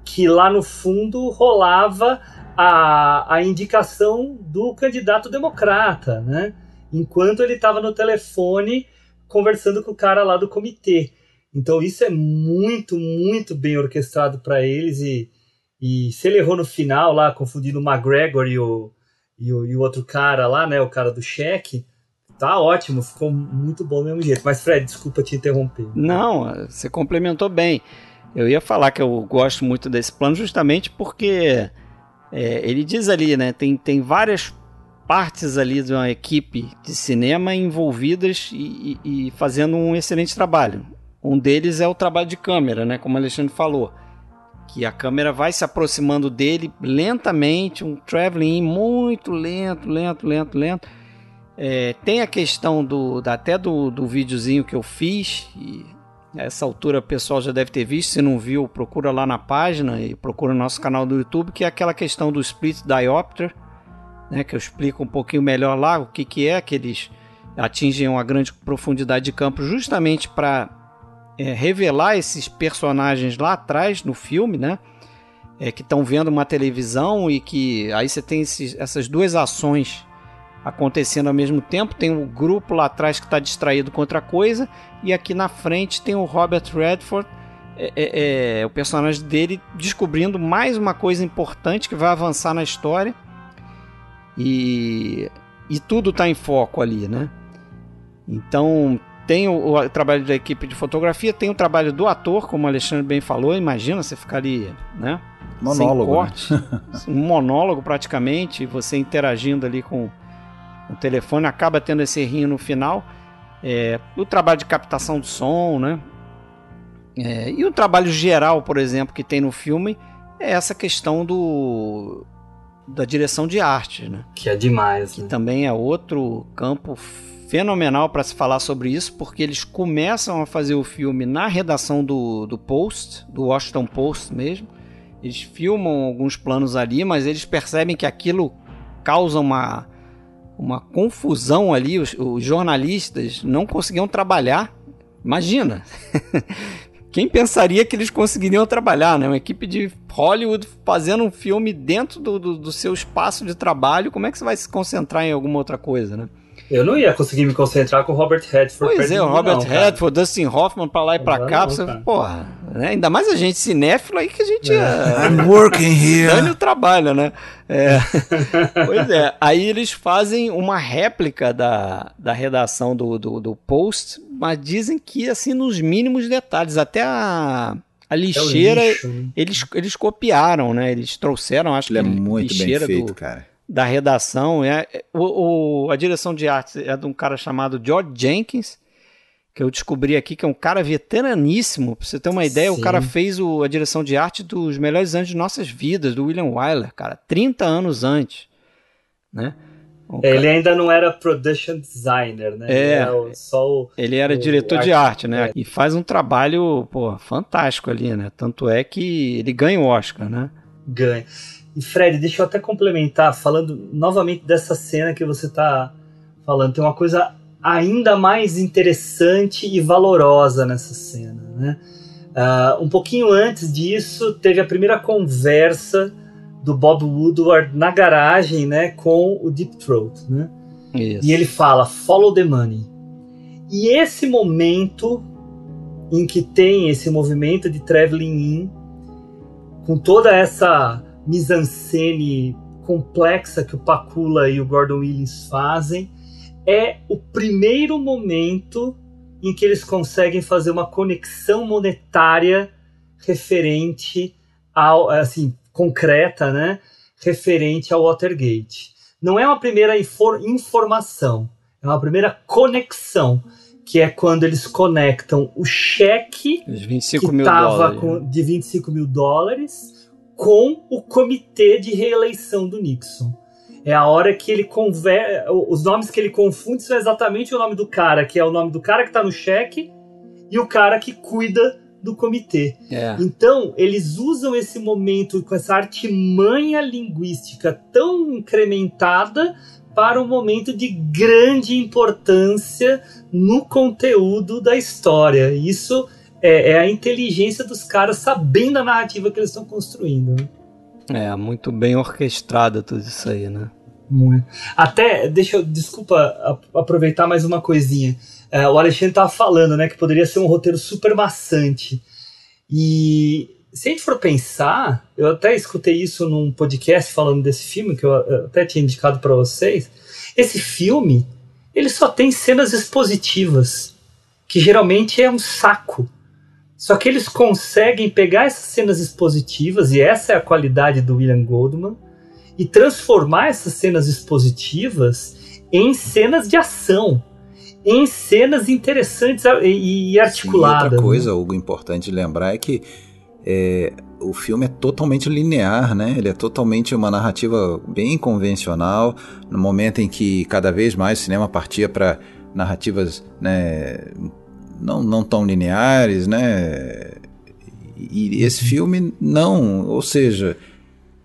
que lá no fundo rolava a, a indicação do candidato democrata, né? Enquanto ele estava no telefone conversando com o cara lá do comitê. Então isso é muito, muito bem orquestrado para eles e, e se ele errou no final lá, confundindo o McGregor e o, e o, e o outro cara lá, né? O cara do cheque, tá ótimo, ficou muito bom do mesmo jeito. Mas, Fred, desculpa te interromper. Não, você complementou bem. Eu ia falar que eu gosto muito desse plano justamente porque é, ele diz ali, né? Tem, tem várias partes ali de uma equipe de cinema envolvidas e, e, e fazendo um excelente trabalho. Um deles é o trabalho de câmera, né? Como o Alexandre falou. Que a câmera vai se aproximando dele lentamente, um traveling muito lento, lento, lento, lento. É, tem a questão do, até do, do videozinho que eu fiz, e a essa altura o pessoal já deve ter visto, se não viu, procura lá na página e procura no nosso canal do YouTube, que é aquela questão do split diopter, né, que eu explico um pouquinho melhor lá o que, que é, que eles atingem uma grande profundidade de campo justamente para é, revelar esses personagens lá atrás no filme, né? É, que estão vendo uma televisão e que aí você tem esses, essas duas ações acontecendo ao mesmo tempo. Tem o um grupo lá atrás que está distraído com outra coisa e aqui na frente tem o Robert Redford, é, é, é, o personagem dele descobrindo mais uma coisa importante que vai avançar na história e, e tudo está em foco ali, né? Então tem o, o, trabalho da equipe de fotografia, tem o trabalho do ator, como o Alexandre bem falou. Imagina você ficar ali, né? Monólogo. Sem corte, né? um monólogo praticamente, você interagindo ali com o telefone, acaba tendo esse rinho no final. É, o trabalho de captação do som, né? É, e o trabalho geral, por exemplo, que tem no filme é essa questão do da direção de arte, né? Que é demais. Que né? também é outro campo fenomenal para se falar sobre isso, porque eles começam a fazer o filme na redação do, do Post, do Washington Post mesmo. Eles filmam alguns planos ali, mas eles percebem que aquilo causa uma, uma confusão ali. Os, os jornalistas não conseguiam trabalhar. Imagina! Quem pensaria que eles conseguiriam trabalhar, né? Uma equipe de Hollywood fazendo um filme dentro do, do, do seu espaço de trabalho, como é que você vai se concentrar em alguma outra coisa, né? Eu não ia conseguir me concentrar com o Robert Redford. Pois é, o Robert não, Redford, Dustin Hoffman pra lá e pra cá. Não, você, porra, né? ainda mais a gente cinéfilo aí que a gente é. I'm working here. Dane o trabalho, né? É. pois é, aí eles fazem uma réplica da, da redação do, do, do post, mas dizem que assim nos mínimos detalhes, até a. A lixeira, é lixo, né? eles, eles copiaram, né? Eles trouxeram, acho Ele que é muito bem lixeira feito, do, cara. Da redação. É, o, o, a direção de arte é de um cara chamado George Jenkins, que eu descobri aqui que é um cara veteraníssimo. Pra você ter uma ideia, Sim. o cara fez o, a direção de arte dos melhores anos de nossas vidas, do William Wyler, cara, 30 anos antes. Né? É, Ele ainda não era production designer, né? É. Ele era o- só o. Ele era diretor de arte- arte, né? é. E faz um trabalho, pô, fantástico ali, né? Tanto é que ele ganha o Oscar, né? ganha. E Fred, deixa eu até complementar, falando novamente dessa cena que você tá falando. Tem uma coisa ainda mais interessante e valorosa nessa cena, né? Ah, um pouquinho antes disso, teve a primeira conversa do Bob Woodward na garagem, né, com o Deep Throat, né? Isso. E ele fala, follow the money. E esse momento em que tem esse movimento de traveling in, com toda essa mise-en-scène complexa que o Pacula e o Gordon Willis fazem, é o primeiro momento em que eles conseguem fazer uma conexão monetária referente ao, assim, concreta, né? Referente ao Watergate. Não é uma primeira infor informação, é uma primeira conexão, que é quando eles conectam o cheque Os 25 que mil estava dólares. de 25 mil dólares com o comitê de reeleição do Nixon. É a hora que ele conver... Os nomes que ele confunde são exatamente o nome do cara, que é o nome do cara que está no cheque, e o cara que cuida do comitê. É. Então, eles usam esse momento com essa artimanha linguística tão incrementada para um momento de grande importância no conteúdo da história. Isso é, é a inteligência dos caras sabendo a narrativa que eles estão construindo. né? É, muito bem orquestrada tudo isso aí, né? Muito. Até, deixa eu, desculpa aproveitar mais uma coisinha. É, o Alexandre tava falando, né, que poderia ser um roteiro super maçante. E se a gente for pensar, eu até escutei isso num podcast falando desse filme, que eu até tinha indicado para vocês. Esse filme, ele só tem cenas expositivas, que geralmente é um saco. Só que eles conseguem pegar essas cenas expositivas, e essa é a qualidade do William Goldman, e transformar essas cenas expositivas em cenas de ação, em cenas interessantes e, e articuladas. Sim, outra né? coisa, Hugo, importante lembrar é que é, o filme é totalmente linear, né? Ele é totalmente uma narrativa bem convencional, no momento em que cada vez mais o cinema partia para narrativas né, não, não tão lineares, né? E esse filme não, ou seja,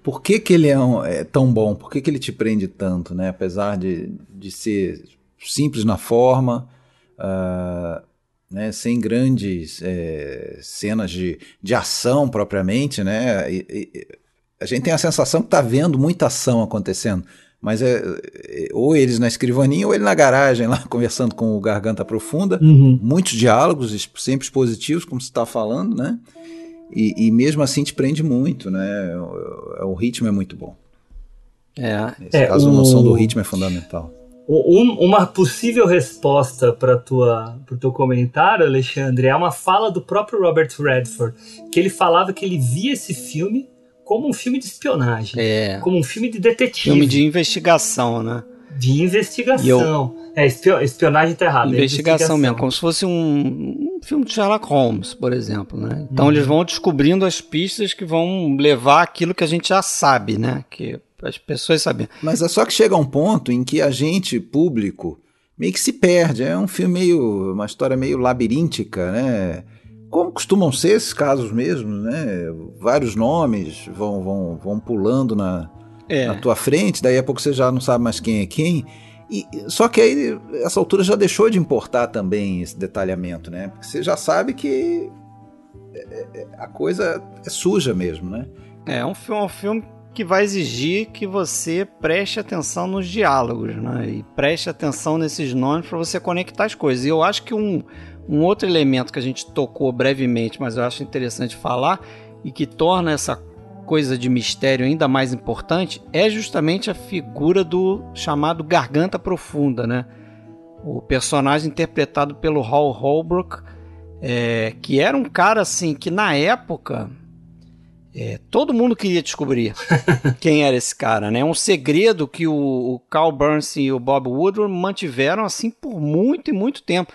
por que, que ele é, um- é tão bom? Por que, que ele te prende tanto, né? Apesar de, de ser simples na forma, ah, né, sem grandes eh, cenas de, de ação propriamente, né? E- e- a gente tem a sensação que está vendo muita ação acontecendo, mas é, é, ou eles na escrivaninha ou ele na garagem lá conversando com o Garganta Profunda, Uhum. muitos diálogos sempre positivos, como você está falando, né? E, e mesmo assim te prende muito, né? O, o ritmo é muito bom. É. Nesse É, caso, o- a noção do ritmo é fundamental. Um- uma possível resposta para tua pro teu comentário, Alexandre, é uma fala do próprio Robert Redford, que ele falava que ele via esse filme como um filme de espionagem, É. como um filme de detetive, Filme de investigação, né? de investigação. É, espio- espionagem tá errado. é investigação mesmo, como se fosse um, um filme de Sherlock Holmes, por exemplo, né? Então Uhum. eles vão descobrindo as pistas que vão levar aquilo que a gente já sabe, né? Que as pessoas sabem. Mas é só que chega um ponto em que a gente, público, meio que se perde. É um filme meio. uma história meio labiríntica, né? Como costumam ser esses casos mesmo, né? Vários nomes vão, vão, vão pulando na, É. na tua frente, daí a pouco você já não sabe mais quem é quem. E, só que aí, essa altura já deixou de importar também esse detalhamento, né? Porque você já sabe que é- é- a coisa é suja mesmo, né? É um filme, um filme que vai exigir que você preste atenção nos diálogos, né? E preste atenção nesses nomes para você conectar as coisas. E eu acho que um, um outro elemento que a gente tocou brevemente, mas eu acho interessante falar e que torna essa coisa de mistério ainda mais importante é justamente a figura do chamado Garganta Profunda, né? O personagem interpretado pelo Hal Holbrook, é, que era um cara assim que na época é, todo mundo queria descobrir quem era esse cara, né? É um segredo que o, o Carl Burns e o Bob Woodward mantiveram assim por muito e muito tempo.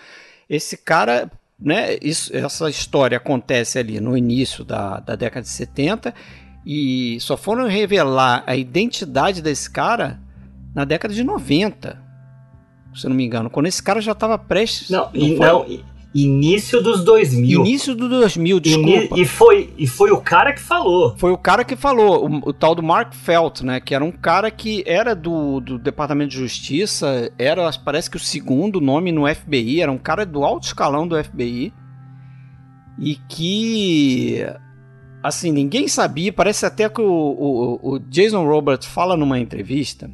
Esse cara, né? Isso, essa história acontece ali no início da, da década de 70 e só foram revelar a identidade desse cara na década de 90, se eu não me engano, quando esse cara já estava prestes. Não, e- foi? não, i- início dos 2000. Início do 2000, Ini- desculpa. E foi, e foi o cara que falou. Foi o cara que falou, o, o tal do Mark Felt, né? Que era um cara que era do, do Departamento de Justiça, era, parece que o segundo nome no FBI, era um cara do alto escalão do FBI. E que. Assim, ninguém sabia, parece até que o, o, o Jason Roberts fala numa entrevista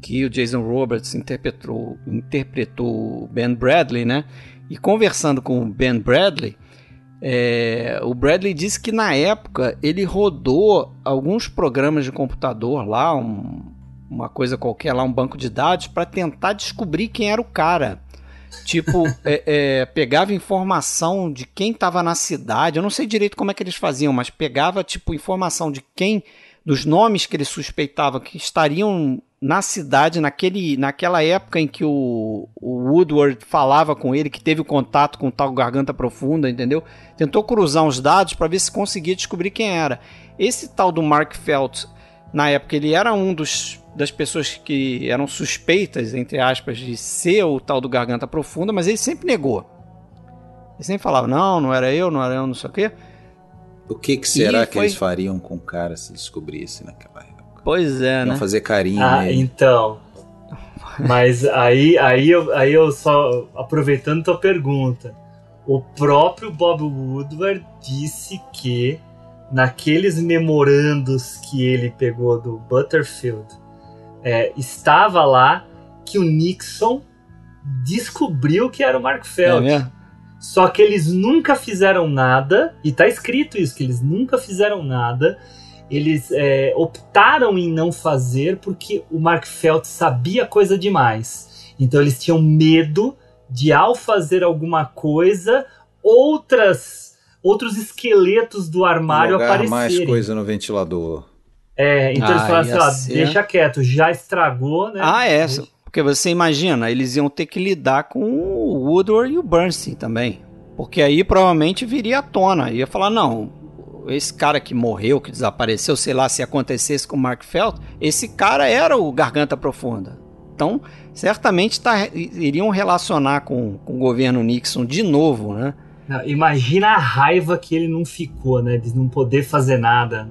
que o Jason Roberts interpretou, interpretou Ben Bradley, né? E conversando com o Ben Bradley, é, o Bradley disse que na época ele rodou alguns programas de computador lá, um, uma coisa qualquer lá, um banco de dados, para tentar descobrir quem era o cara. Tipo, é, é, pegava informação de quem estava na cidade. Eu não sei direito como é que eles faziam, mas pegava tipo informação de quem, dos nomes que ele suspeitava que estariam na cidade naquele, naquela época em que o, o Woodward falava com ele, que teve o contato com o tal Garganta Profunda, entendeu? Tentou cruzar uns dados para ver se conseguia descobrir quem era. Esse tal do Mark Felt, na época, ele era um dos das pessoas que eram suspeitas, entre aspas, de ser o tal do Garganta Profunda, mas ele sempre negou. Ele sempre falava, não, não era eu, não era eu, não sei o quê. O que, que será que eles fariam com o cara se descobrisse naquela época? Pois é, Iam né? fazer carinho Ah, nele. então. Mas aí, aí, eu, aí eu só aproveitando tua pergunta, o próprio Bob Woodward disse que naqueles memorandos que ele pegou do Butterfield é, estava lá que o Nixon descobriu que era o Mark É Felt. mesmo? Só que eles nunca fizeram nada, e tá escrito isso, que eles nunca fizeram nada. Eles é, optaram em não fazer porque o Mark Felt sabia coisa demais. Então eles tinham medo de, ao fazer alguma coisa, outras outros esqueletos do armário Jogar mais aparecerem. coisa no ventilador. É, então eles Ah, falaram assim, ó, ser. deixa quieto, já estragou, né? Ah, é. Porque você imagina, eles iam ter que lidar com o Woodward e o Bernstein também. Porque aí provavelmente viria à tona. Ia falar, não, esse cara que morreu, que desapareceu, sei lá, se acontecesse com o Mark Felt, esse cara era o Garganta Profunda. Então, certamente tá, iriam relacionar com, com o governo Nixon de novo, né? Não, imagina a raiva que ele não ficou, né? De não poder fazer nada.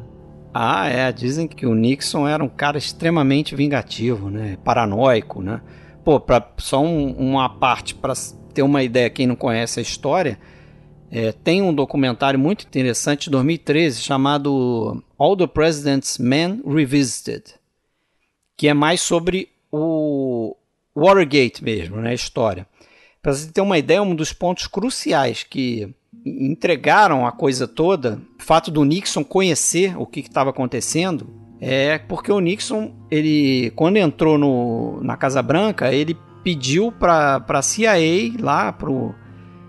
Ah, é. Dizem que o Nixon era um cara extremamente vingativo, né? Paranoico, né? Pô, pra, só um- uma parte para ter uma ideia, quem não conhece a história, é, tem um documentário muito interessante de 2013 chamado All the President's Men Revisited, que é mais sobre o Watergate mesmo, né? A história. Para você ter uma ideia, um dos pontos cruciais que entregaram a coisa toda, o fato do Nixon conhecer o que estava acontecendo, é porque o Nixon, ele quando entrou no, na Casa Branca, ele pediu para a CIA lá pro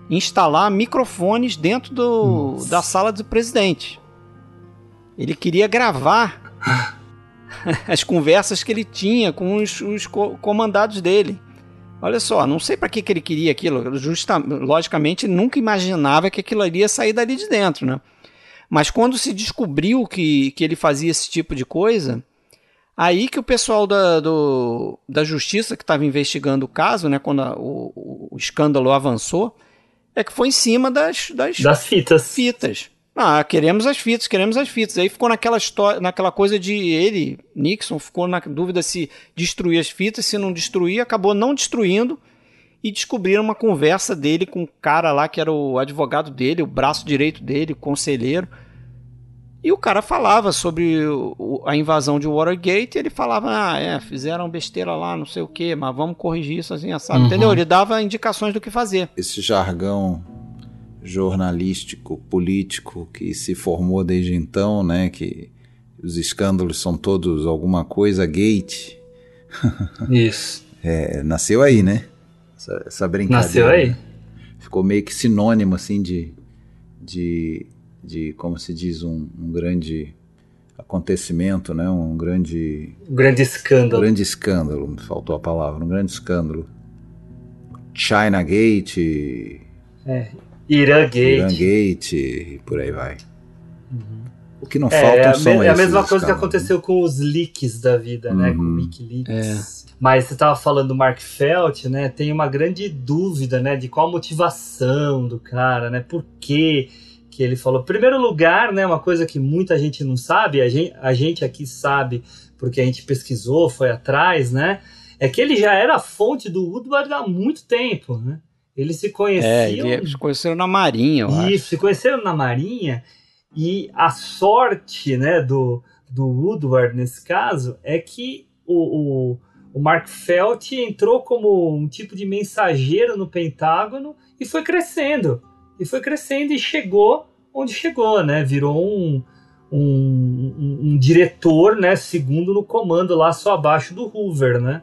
instalar microfones dentro do, da sala do presidente. Ele queria gravar as conversas que ele tinha com os, os co- comandados dele. Olha só, não sei para que, que ele queria aquilo. Justa, logicamente, ele nunca imaginava que aquilo iria sair dali de dentro, né? Mas quando se descobriu que, que ele fazia esse tipo de coisa, aí que o pessoal da, do, da justiça que estava investigando o caso, né, quando a- o- o escândalo avançou, é que foi em cima das, das Das fitas. fitas. Ah, queremos as fitas, queremos as fitas. Aí ficou naquela história, naquela coisa de ele, Nixon, ficou na dúvida se destruir as fitas, se não destruir, acabou não destruindo e descobriram uma conversa dele com o cara lá que era o advogado dele, o braço direito dele, o conselheiro. E o cara falava sobre o- a invasão de Watergate, e ele falava, ah, é, fizeram besteira lá, não sei o que, mas vamos corrigir isso assim, assado. Uhum. Entendeu? Ele dava indicações do que fazer. Esse jargão jornalístico, político que se formou desde então, né? Que os escândalos são todos alguma coisa gate. Isso. É, nasceu aí, né? Essa, essa brincadeira. Nasceu aí. Ficou meio que sinônimo, assim, de, de, de como se diz, um, um grande acontecimento, né? Um grande, Um grande um escândalo. grande escândalo, faltou a palavra, um grande escândalo. China Gate, Irã Gate. Iran Gate e por aí vai. O que não É, faltam é são me- é a esses mesma coisa que escândalos, aconteceu com os leaks da vida, né? Com o Uhum. Wikileaks. Mas você estava falando do Mark Felt, né? Tem uma grande dúvida, né? De qual a motivação do cara, né? Por que que ele falou? Primeiro lugar, né? Uma coisa que muita gente não sabe, a gente, a gente aqui sabe porque a gente pesquisou, foi atrás, né? É que ele já era fonte do Woodward há muito tempo, né? Eles se É, conheciam eles conheceram na Marinha, eu acho. isso, se conheceram na Marinha e a sorte né, do, do Woodward nesse caso é que o, o, o Mark Felt entrou como um tipo de mensageiro no Pentágono e foi crescendo. E foi crescendo e chegou onde chegou, né? Virou um, um, um, um diretor, né? Segundo no comando lá, só abaixo do Hoover, né?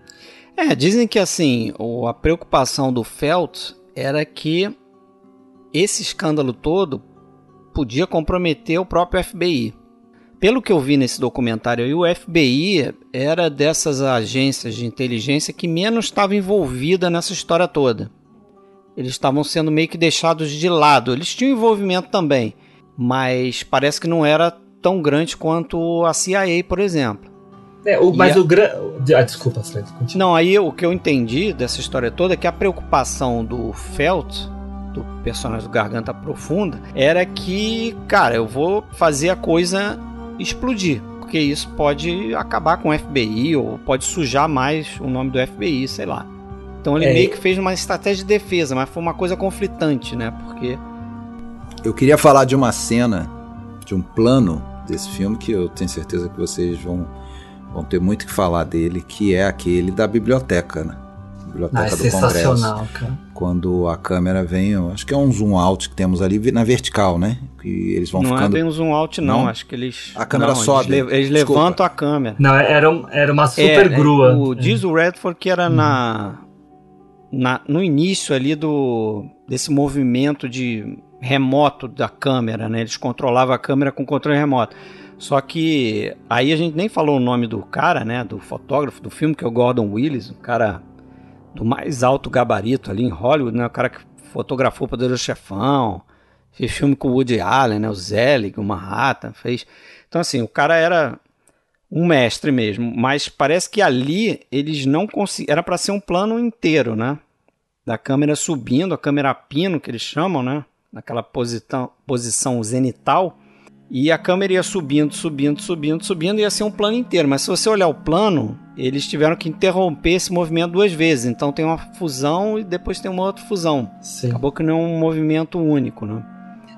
É, dizem que assim, a preocupação do Felt era que esse escândalo todo podia comprometer o próprio FBI. Pelo que eu vi nesse documentário o FBI era dessas agências de inteligência que menos estava envolvida nessa história toda. Eles estavam sendo meio que deixados de lado. Eles tinham envolvimento também, mas parece que não era tão grande quanto a CIA, por exemplo. É, o, mas a... o grande. Ah, desculpa, Fred. Continua. Não, aí o que eu entendi dessa história toda é que a preocupação do Felt do personagem do Garganta Profunda era que, cara, eu vou fazer a coisa explodir. Porque isso pode acabar com o FBI ou pode sujar mais o nome do FBI, sei lá. Então ele é. meio que fez uma estratégia de defesa, mas foi uma coisa conflitante, né? Porque. Eu queria falar de uma cena, de um plano desse filme que eu tenho certeza que vocês vão, vão ter muito que falar dele, que é aquele da biblioteca, né? Biblioteca ah, é do sensacional, Congresso. Cara. Quando a câmera vem, acho que é um zoom out que temos ali na vertical, né? Que eles vão não ficando. Não é bem um zoom out, não. não. Acho que eles. A câmera não, sobe. Eles, eles levantam a câmera. Não, era, era uma super é, grua. É, o, diz o Redford que era na, na, no início ali do desse movimento de remoto da câmera, né? Eles controlavam a câmera com controle remoto. Só que aí a gente nem falou o nome do cara, né? Do fotógrafo do filme, que é o Gordon Willis, um cara do mais alto gabarito ali em Hollywood, né? O cara que fotografou o Poderoso Chefão, fez filme com o Woody Allen, né? O Zelig, o Manhattan, fez. Então, assim, o cara era um mestre mesmo, mas parece que ali eles não conseguiram. Era para ser um plano inteiro, né? Da câmera subindo, a câmera pino, que eles chamam, né? Naquela posição, posição zenital. E a câmera ia subindo, subindo, subindo, subindo, ia ser um plano inteiro. Mas se você olhar o plano, eles tiveram que interromper esse movimento duas vezes. Então tem uma fusão e depois tem uma outra fusão. Sim. Acabou que não é um movimento único, né?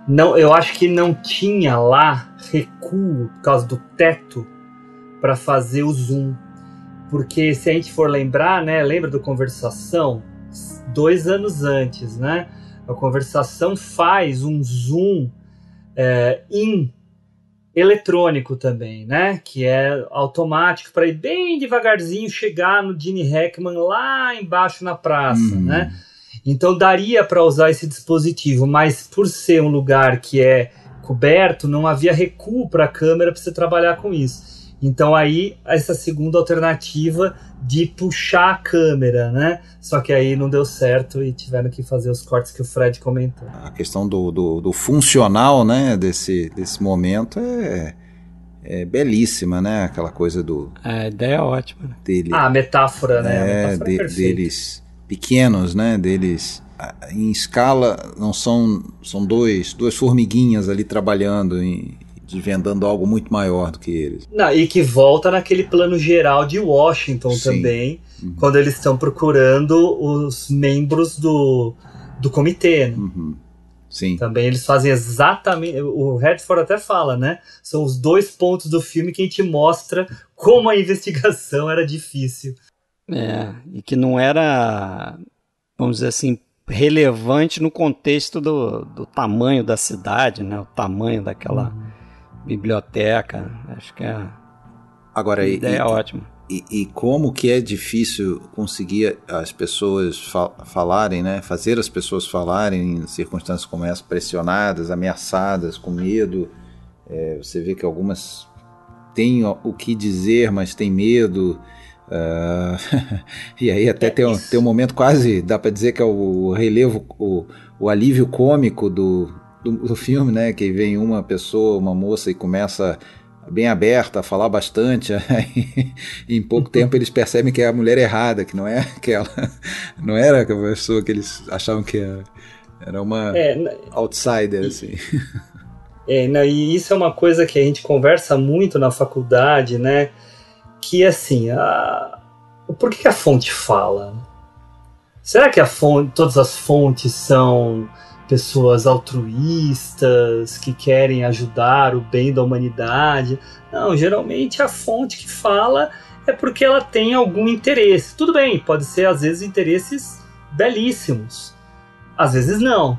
Não, eu acho que não tinha lá recuo por causa do teto para fazer o zoom. Porque se a gente for lembrar, né? Lembra do conversação? Dois anos antes, né? A conversação faz um zoom é, in eletrônico também, né? Que é automático para ir bem devagarzinho chegar no Gene Hackman lá embaixo na praça, uhum. né? Então daria para usar esse dispositivo, mas por ser um lugar que é coberto, não havia recuo para a câmera para você trabalhar com isso. Então aí essa segunda alternativa de puxar a câmera, né? Só que aí não deu certo e tiveram que fazer os cortes que o Fred comentou. A questão do, do, do funcional, né, desse, desse momento é, é belíssima, né? Aquela coisa do... É, a ideia é ótima. Né? Dele, ah, a metáfora, né? É, a metáfora de, deles pequenos, né? Deles em escala não são são dois duas formiguinhas ali trabalhando em, desvendando algo muito maior do que eles. Não, e que volta naquele plano geral de Washington Sim. também, uhum. quando eles estão procurando os membros do, do comitê. Né? Uhum. Sim. Também eles fazem exatamente. O Redford até fala, né? São os dois pontos do filme que a gente mostra como a investigação era difícil. É, e que não era, vamos dizer assim, relevante no contexto do, do tamanho da cidade, né? O tamanho daquela. Uhum biblioteca. Acho que é Agora, a ideia e, é ótima. E, e, como que é difícil conseguir as pessoas fa falarem, né? Fazer as pessoas falarem em circunstâncias como essa, pressionadas, ameaçadas, com medo. É, você vê que algumas têm o que dizer, mas têm medo. Uh, e aí até é tem, um, tem um momento quase, dá para dizer que é o relevo, o, o alívio cômico do, do, do filme, né? Que vem uma pessoa, uma moça e começa bem aberta a falar bastante, e em pouco tempo eles percebem que é a mulher errada, que não é aquela, não era aquela pessoa que eles achavam que era, era uma é, outsider, assim. É, e isso é uma coisa que a gente conversa muito na faculdade, né? Que assim, a... por que a fonte fala? Será que a fonte, todas as fontes são pessoas altruístas que querem ajudar o bem da humanidade. Não, geralmente a fonte que fala é porque ela tem algum interesse. Tudo bem, pode ser às vezes interesses belíssimos, às vezes não.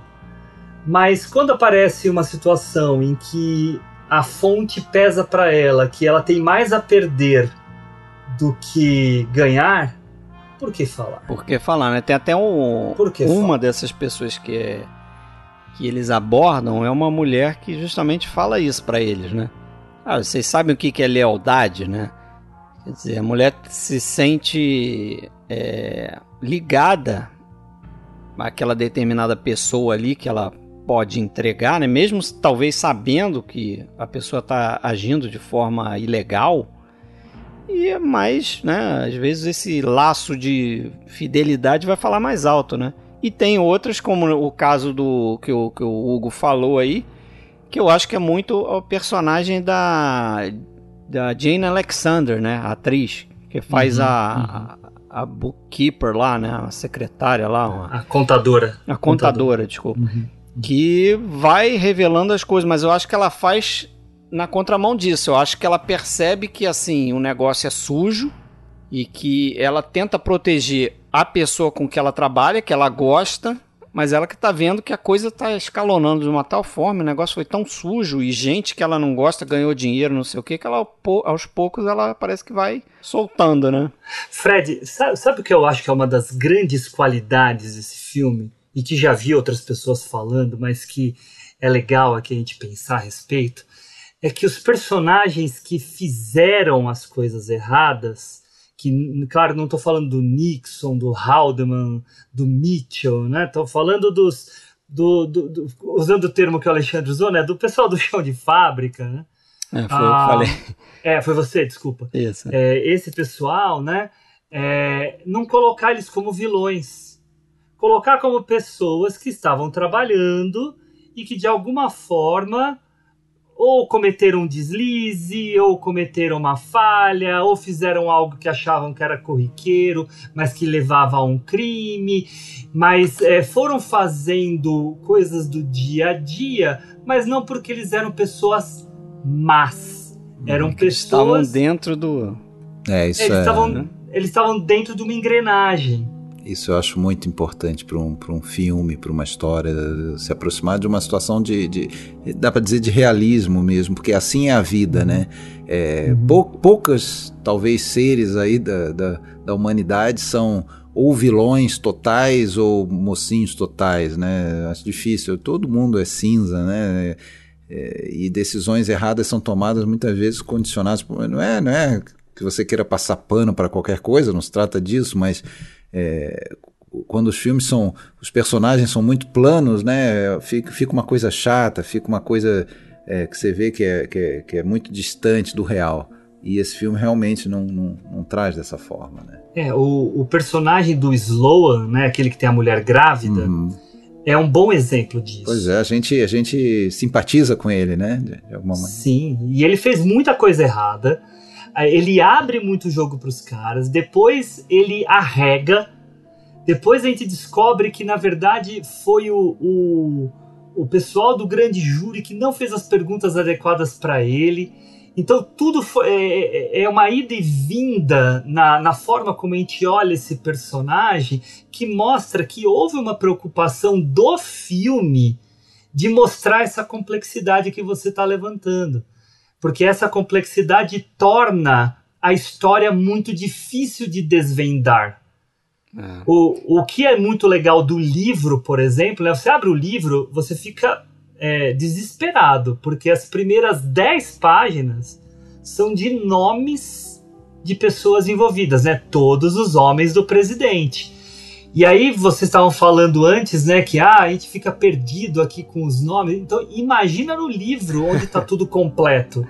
Mas quando aparece uma situação em que a fonte pesa para ela, que ela tem mais a perder do que ganhar, por que falar? Por que falar, né? Tem até um, uma falar? dessas pessoas que é, que eles abordam é uma mulher que justamente fala isso para eles, né? Ah, vocês sabem o que é lealdade, né? Quer dizer, a mulher se sente é, ligada àquela determinada pessoa ali que ela pode entregar, né? Mesmo talvez sabendo que a pessoa está agindo de forma ilegal. E é mais, né? Às vezes esse laço de fidelidade vai falar mais alto, né? E tem outras, como o caso do que o, que o Hugo falou aí, que eu acho que é muito o personagem da, da Jane Alexander, né? A atriz, que faz uhum, a, uhum. a, a, bookkeeper lá, né? A secretária lá. Uma... A contadora. A contadora, contadora. desculpa. Uhum que vai revelando as coisas, mas eu acho que ela faz na contramão disso. Eu acho que ela percebe que assim o negócio é sujo e que ela tenta proteger a pessoa com que ela trabalha, que ela gosta, mas ela que tá vendo que a coisa tá escalonando de uma tal forma, o negócio foi tão sujo e gente que ela não gosta ganhou dinheiro, não sei o que, que ela aos poucos ela parece que vai soltando, né? Fred, sabe, sabe o que eu acho que é uma das grandes qualidades desse filme? e que já vi outras pessoas falando, mas que é legal aqui a gente pensar a respeito, é que os personagens que fizeram as coisas erradas, que, claro, não estou falando do Nixon, do Haldeman, do Mitchell, né? Estou falando dos. Do, do, do, usando o termo que o Alexandre usou, né? Do pessoal do chão de fábrica, né? É, foi ah, falei. É, foi você, desculpa. Isso. É, esse pessoal, né? É, não colocar eles como vilões colocar como pessoas que estavam trabalhando e que de alguma forma ou cometeram um deslize, ou cometeram uma falha, ou fizeram algo que achavam que era corriqueiro, mas que levava a um crime, mas é, foram fazendo coisas do dia a dia, mas não porque eles eram pessoas más, eram pessoas estavam dentro do é isso eles é, estavam né? eles estavam dentro de uma engrenagem. Isso eu acho muito importante para um, um filme, para uma história, se aproximar de uma situação de, de dá para dizer, de realismo mesmo, porque assim é a vida, né? É, uhum. pou, poucas, talvez, seres aí da, da, da humanidade são ou vilões totais ou mocinhos totais, né? Acho difícil. Todo mundo é cinza, né? É, e decisões erradas são tomadas muitas vezes condicionadas não é, não é que você queira passar pano para qualquer coisa, não se trata disso, mas é, quando os filmes são. Os personagens são muito planos, né? Fica, fica uma coisa chata, fica uma coisa é, que você vê que é, que, é, que é muito distante do real. E esse filme realmente não, não, não traz dessa forma, né? É, o, o, personagem do Sloan, né? Aquele que tem a mulher grávida. Uhum. É um bom exemplo disso. Pois é, a gente, a gente simpatiza com ele, né? De, de alguma maneira. Sim, e ele fez muita coisa errada ele abre muito o jogo para os caras, depois ele arrega, depois a gente descobre que na verdade foi o, o, o pessoal do grande júri que não fez as perguntas adequadas para ele. Então tudo foi, é, é, é, uma ida e vinda na, na forma como a gente olha esse personagem que mostra que houve uma preocupação do filme de mostrar essa complexidade que você está levantando porque essa complexidade torna a história muito difícil de desvendar. É. O, o que é muito legal do livro, por exemplo, né? você abre o livro, você fica é, desesperado, porque as primeiras 10 páginas são de nomes de pessoas envolvidas, né? Todos os homens do presidente. E aí vocês estavam falando antes, né, que ah, a gente fica perdido aqui com os nomes. Então imagina no livro onde está tudo completo.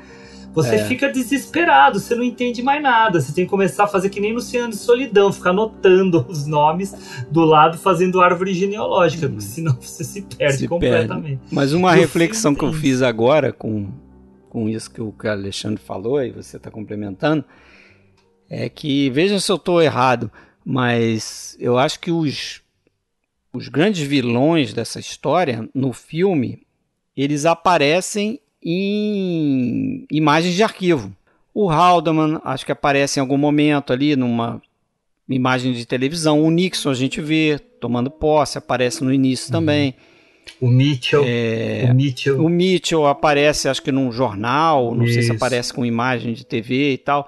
Você é. fica desesperado, você não entende mais nada. Você tem que começar a fazer que nem Luciano de Solidão, ficar anotando os nomes do lado, fazendo árvore genealógica, hum. porque senão você se perde se completamente. Perde. Mas uma e reflexão que eu fiz agora com, com isso que o Alexandre falou, e você está complementando, é que, vejam se eu estou errado, mas eu acho que os, os grandes vilões dessa história, no filme, eles aparecem em imagens de arquivo. O Haldeman, acho que aparece em algum momento ali numa imagem de televisão. O Nixon a gente vê tomando posse, aparece no início também. O Mitchell. É, o Mitchell. o Mitchell aparece, acho que num jornal, não sei se Isso. aparece com imagem de TV e tal.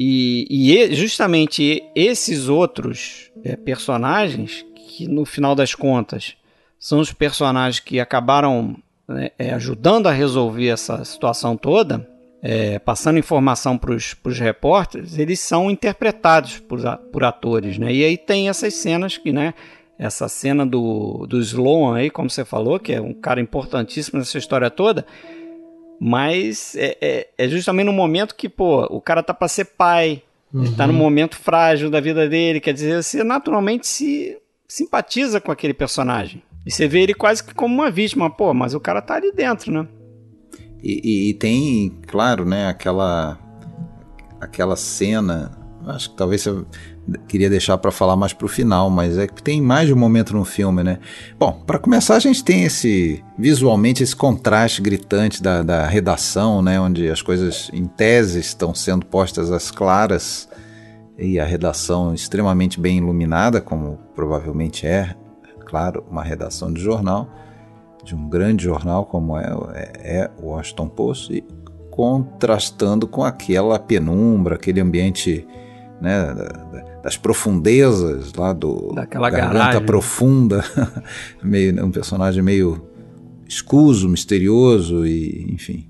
E, e justamente esses outros é, personagens, que no final das contas são os personagens que acabaram né, é, ajudando a resolver essa situação toda, é, passando informação para os repórteres, eles são interpretados por, por atores. Né? E aí tem essas cenas que, né? Essa cena do, do Sloan aí, como você falou, que é um cara importantíssimo nessa história toda, mas é, é, é justamente no momento que, pô, o cara tá para ser pai, ele tá num momento frágil da vida dele, quer dizer, você naturalmente se simpatiza com aquele personagem. E você vê ele quase que como uma vítima, pô, mas o cara tá ali dentro, né? E, e- e tem, claro, né, aquela aquela cena, acho que talvez você queria deixar para falar mais pro final, mas é que tem mais de um momento no filme, né? Bom, para começar a gente tem esse visualmente esse contraste gritante da, da redação, né, onde as coisas em tese estão sendo postas às claras e a redação extremamente bem iluminada, como provavelmente é, claro, uma redação de jornal de um grande jornal como é, é, é o Washington Post, e contrastando com aquela penumbra, aquele ambiente né, da- da- das profundezas lá do Daquela garganta garagem. profunda, meio um personagem meio escuso, misterioso e enfim,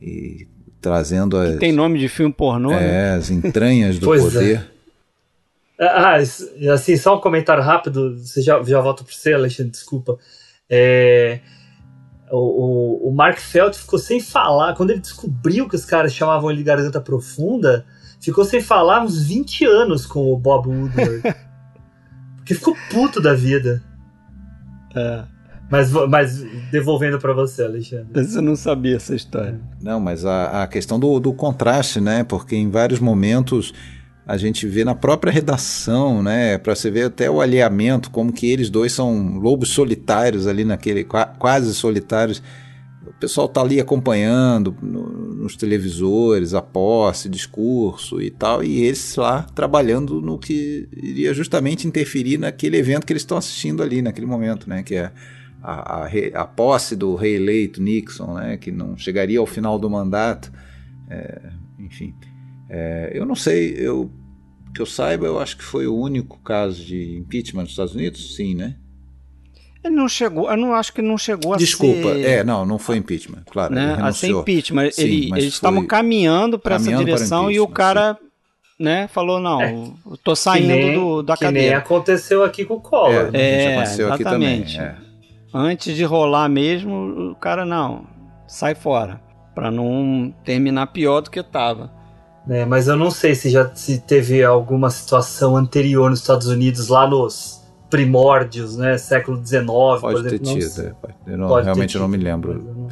e trazendo as, Tem nome de filme pornô, né? é, as entranhas do Pois é. poder. Ah, isso- assim, só um comentário rápido, você já, já volta para você, Alexandre, desculpa. É, o, o, o Mark Felt ficou sem falar, quando ele descobriu que os caras chamavam ele de Garganta Profunda, ficou sem falar uns 20 anos com o Bob Woodward. Porque ficou puto da vida. É. Mas, mas devolvendo para você, Alexandre. Mas Eu não sabia essa história. Não, mas a, a questão do, do contraste, né? Porque em vários momentos a gente vê na própria redação, né? Para você ver até o alinhamento, como que eles dois são lobos solitários ali naquele qua- quase solitários. O pessoal tá ali acompanhando no- nos televisores, a posse, discurso e tal, e eles lá trabalhando no que iria justamente interferir naquele evento que eles estão assistindo ali naquele momento, né? Que é a, a, a posse do rei eleito Nixon, né, que não chegaria ao final do mandato, é, enfim. É, eu não sei, eu que eu saiba, eu acho que foi o único caso de impeachment nos Estados Unidos, sim, né? Ele não chegou, eu não acho que não chegou a Desculpa, ser... é, não, não foi impeachment, claro, né, ele a ser impeachment. Sim, Ele- eles estavam foi caminhando para essa para direção e o cara né, falou: não, É. eu tô saindo que nem, do, da que nem cadeira. aconteceu aqui com o Collor. É, É, já aconteceu aqui também. exatamente. é. Antes de rolar mesmo, o cara não, sai fora. Pra não terminar pior do que tava. né? Mas eu não sei se já se teve alguma situação anterior nos Estados Unidos, lá nos primórdios, né? Século XIX, Pode ter exemplo. não tido, sei. é, pode- eu não- Pode ter realmente eu não me tido, lembro. não-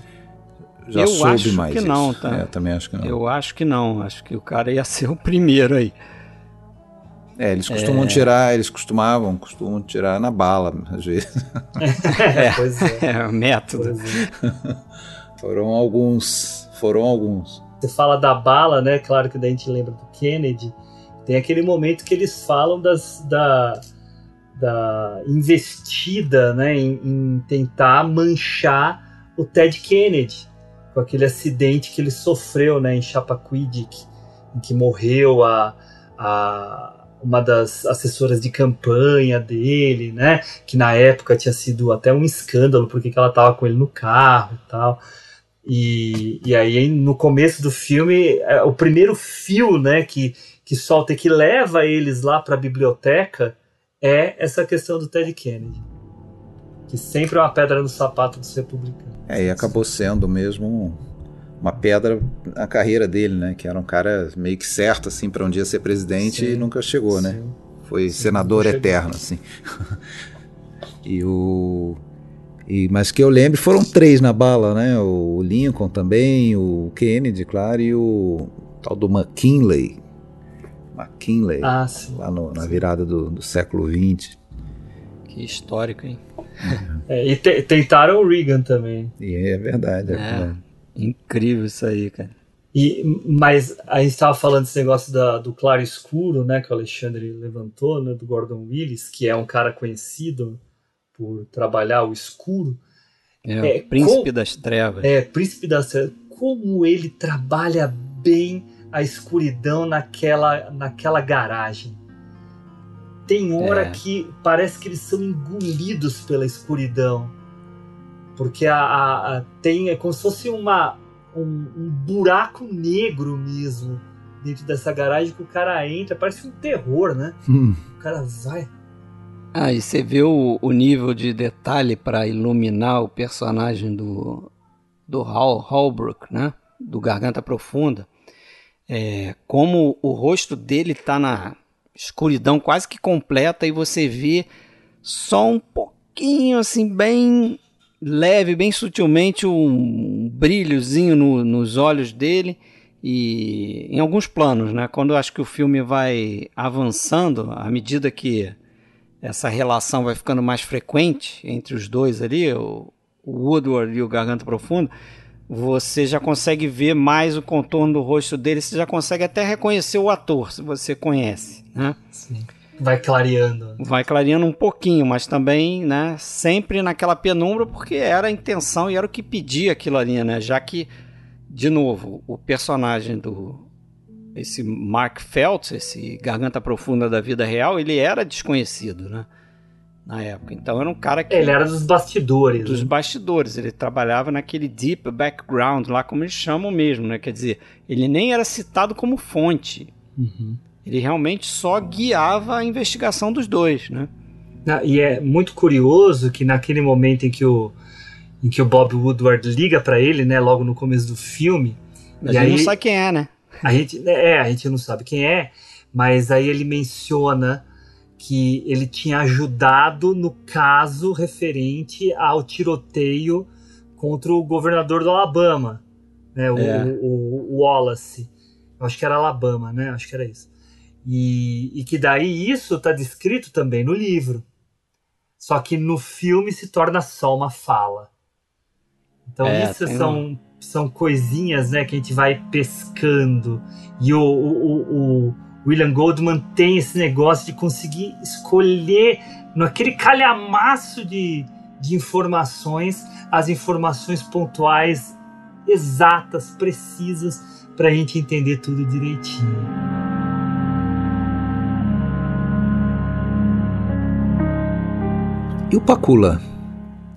Já Eu soube acho mais que isso. não, tá? É, eu também acho que não. Eu acho que não, acho que o cara ia ser o primeiro aí. É, eles costumam tirar, eles costumavam, costumam tirar na bala, às vezes. É, pois é. É, o método. pois é. Foram alguns, foram alguns. Você fala da bala, né? Claro que daí a gente lembra do Kennedy. Tem aquele momento que eles falam das, da, da investida, né? Em, em tentar manchar o Ted Kennedy com aquele acidente que ele sofreu, né? Em Chappaquiddick, em que morreu a, a uma das assessoras de campanha dele, né? Que na época tinha sido até um escândalo porque que ela tava com ele no carro e tal. E, e aí, no começo do filme, é, o primeiro fio né, que, que solta e que leva eles lá para a biblioteca é essa questão do Ted Kennedy. Que sempre é uma pedra no sapato dos republicanos. É, e acabou sendo mesmo uma pedra na carreira dele, né? Que era um cara meio que certo, assim, para um dia ser presidente Sim, e nunca chegou, né? Sim. Foi Sim, senador eterno, assim. e o. E, mas que eu lembre foram três na bala, né? O Lincoln também, o Kennedy, claro, e o tal do McKinley. McKinley, Ah, sim. lá no- na virada do, do século XX. Que histórico, hein? É, e te- tentaram o Reagan também. E é verdade, é, É. Incrível isso aí, cara. E, mas a gente estava falando desse negócio da, do claro escuro, né, que o Alexandre levantou, né, do Gordon Willis, que é um cara conhecido por trabalhar o escuro. É, é príncipe das trevas. É, príncipe das trevas. Como ele trabalha bem a escuridão naquela, naquela garagem. Tem hora é. que parece que eles são engolidos pela escuridão. Porque a, a, a tem é como se fosse uma, um, um, buraco negro mesmo dentro dessa garagem que o cara entra. Parece um terror, né? Hum. O cara vai. Ah, e você vê o, o nível de detalhe para iluminar o personagem do, do Hal Holbrook, né? Do Garganta Profunda. É, como o rosto dele tá na escuridão quase que completa e você vê só um pouquinho assim, bem leve, bem sutilmente, um brilhozinho no, nos olhos dele e em alguns planos, né? Quando eu acho que o filme vai avançando, à medida que essa relação vai ficando mais frequente entre os dois ali, o, o Woodward e o Garganta Profunda, você já consegue ver mais o contorno do rosto dele, você já consegue até reconhecer o ator, se você conhece, né? Sim. Vai clareando. Vai clareando um pouquinho, mas também, né, sempre naquela penumbra, porque era a intenção e era o que pedia aquilo ali, né? Já que, de novo, o personagem do, esse Mark Feltz, esse garganta profunda da vida real, ele era desconhecido, né? Na época. Então era um cara que. Ele era dos bastidores. Dos né? bastidores. Ele trabalhava naquele deep background, lá como eles chamam mesmo, né? Quer dizer, ele nem era citado como fonte. Uhum. Ele realmente só guiava a investigação dos dois, né? E é muito curioso que naquele momento em que o, em que o Bob Woodward liga para ele, né? Logo no começo do filme. Mas ele aí... não sabe quem é, né? A gente, é, a gente não sabe quem é, mas aí ele menciona que ele tinha ajudado no caso referente ao tiroteio contra o governador do Alabama, né, o, é. o, o, Wallace. Eu acho que era Alabama, né? Acho que era isso. E, e que daí isso está descrito também no livro. Só que no filme se torna só uma fala. Então é, isso são são coisinhas né, que a gente vai pescando. E o, o, o William Goldman tem esse negócio de conseguir escolher naquele calhamaço de, de informações, as informações pontuais, exatas, precisas, para a gente entender tudo direitinho. E o Pacula?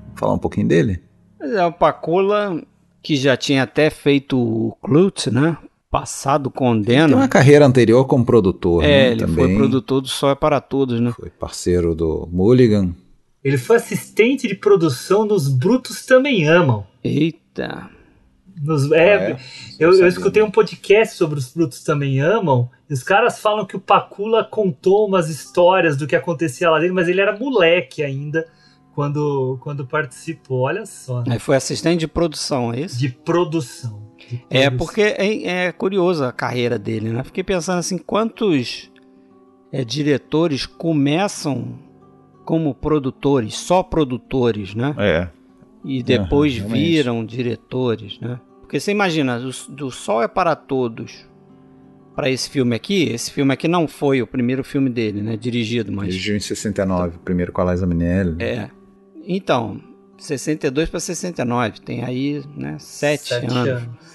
Vou falar um pouquinho dele? É, o Pacula que já tinha até feito o Klutz, né? Passado condena. Tem uma carreira anterior como produtor, é, né? ele Também foi produtor do Só é para Todos, né? Foi parceiro do Mulligan. Ele foi assistente de produção dos Brutos Também Amam. Eita. Nos, é, ah, é? Eu, eu, escutei um podcast sobre os Brutos Também Amam, e os caras falam que o Pacula contou umas histórias do que acontecia lá dentro, mas ele era moleque ainda quando, quando participou, olha só. Né? Aí foi assistente de produção, é isso? De produção. É porque é, é curiosa a carreira dele, né? Fiquei pensando assim, quantos é, diretores começam como produtores, só produtores, né? É. E depois é, viram diretores, né? Porque você imagina, do, do Sol é para Todos para esse filme aqui, esse filme aqui não foi o primeiro filme dele, né? Dirigido, mas. Dirigiu em 69, primeiro com a Liza Minnelli. É. Então, 62 para 69, tem aí, né, 7, sete anos. anos.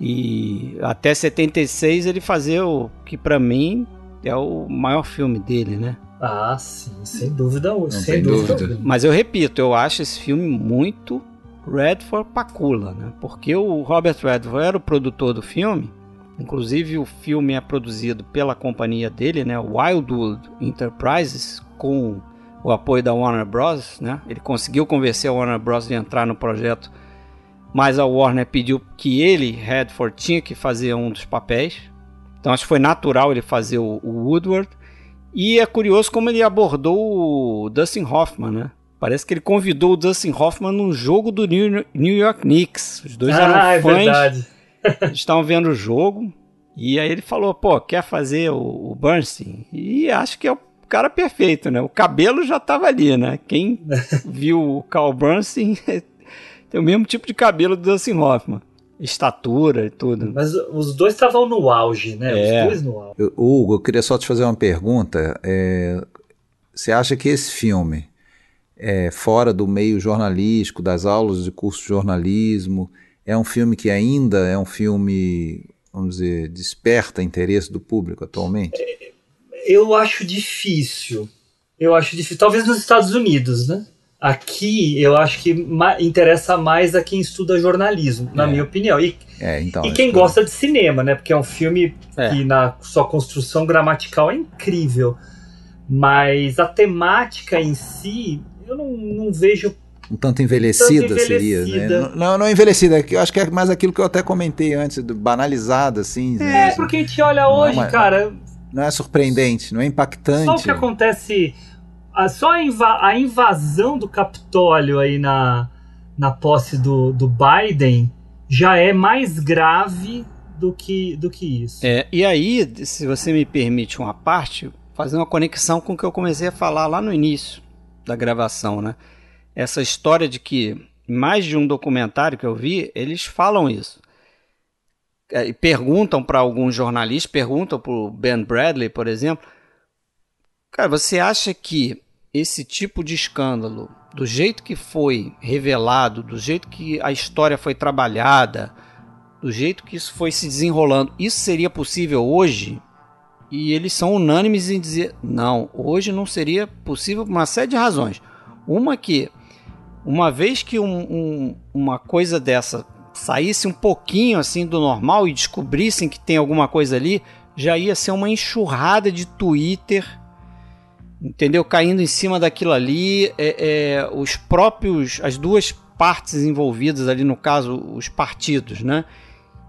E até 76 ele fazia o que para mim é o maior filme dele, né? Ah, sim, sem dúvida, Não sem dúvida. dúvida. Mas eu repito, eu acho esse filme muito Redford Pacula, né? Porque o Robert Redford era o produtor do filme. Inclusive o filme é produzido pela companhia dele, né, Wildwood Enterprises, com o apoio da Warner Bros. Né? Ele conseguiu convencer a Warner Bros. de entrar no projeto, mas a Warner pediu que ele, Redford, tinha que fazer um dos papéis. Então acho que foi natural ele fazer o, o Woodward. E é curioso como ele abordou o Dustin Hoffman, né? Parece que ele convidou o Dustin Hoffman num jogo do New York Knicks. Os dois ah, eram fãs. É estavam vendo o jogo. E aí ele falou, pô, quer fazer o, o Bernstein? E acho que é o cara perfeito, né? O cabelo já tava ali, né? Quem viu o Carl Bernstein tem o mesmo tipo de cabelo do Dustin Hoffman. estatura e tudo. Mas os dois estavam no auge, né? É. Os dois no auge. Eu- Hugo, eu queria só te fazer uma pergunta. É, você acha que esse filme, é, fora do meio jornalístico, das aulas de curso de jornalismo, é um filme que ainda é um filme, vamos dizer, desperta interesse do público atualmente? Eu acho difícil. Eu acho difícil. Talvez nos Estados Unidos, né? Aqui eu acho que ma- interessa mais a quem estuda jornalismo, na É. minha opinião. E, É, então. e quem que gosta de cinema, né? Porque é um filme É. que na sua construção gramatical é incrível. Mas a temática em si, eu não, não vejo. um tanto envelhecida, Tanto seria, né? envelhecida. Não, não envelhecida, é que eu acho que é mais aquilo que eu até comentei antes, banalizada, assim. né? É, porque a gente olha Não, hoje, cara, Não é surpreendente, não é impactante. Só o que acontece. A- Só a, inva- a invasão do Capitólio aí na, na posse do, do Biden já é mais grave do que, do que isso. É, e aí, se você me permite uma parte, fazer uma conexão com o que eu comecei a falar lá no início da gravação, né? Essa história de que mais de um documentário que eu vi, eles falam isso. É, E perguntam para alguns jornalistas, perguntam para o Ben Bradley, por exemplo, cara, você acha que esse tipo de escândalo, do jeito que foi revelado, do jeito que a história foi trabalhada, do jeito que isso foi se desenrolando, isso seria possível hoje? E eles são unânimes em dizer: não, hoje não seria possível por uma série de razões. Uma que, uma vez que um- um- uma coisa dessa saísse um pouquinho assim do normal e descobrissem que tem alguma coisa ali, já ia ser uma enxurrada de Twitter, entendeu? Caindo em cima daquilo ali, é, é, os próprios, as duas partes envolvidas ali, no caso, os partidos, né?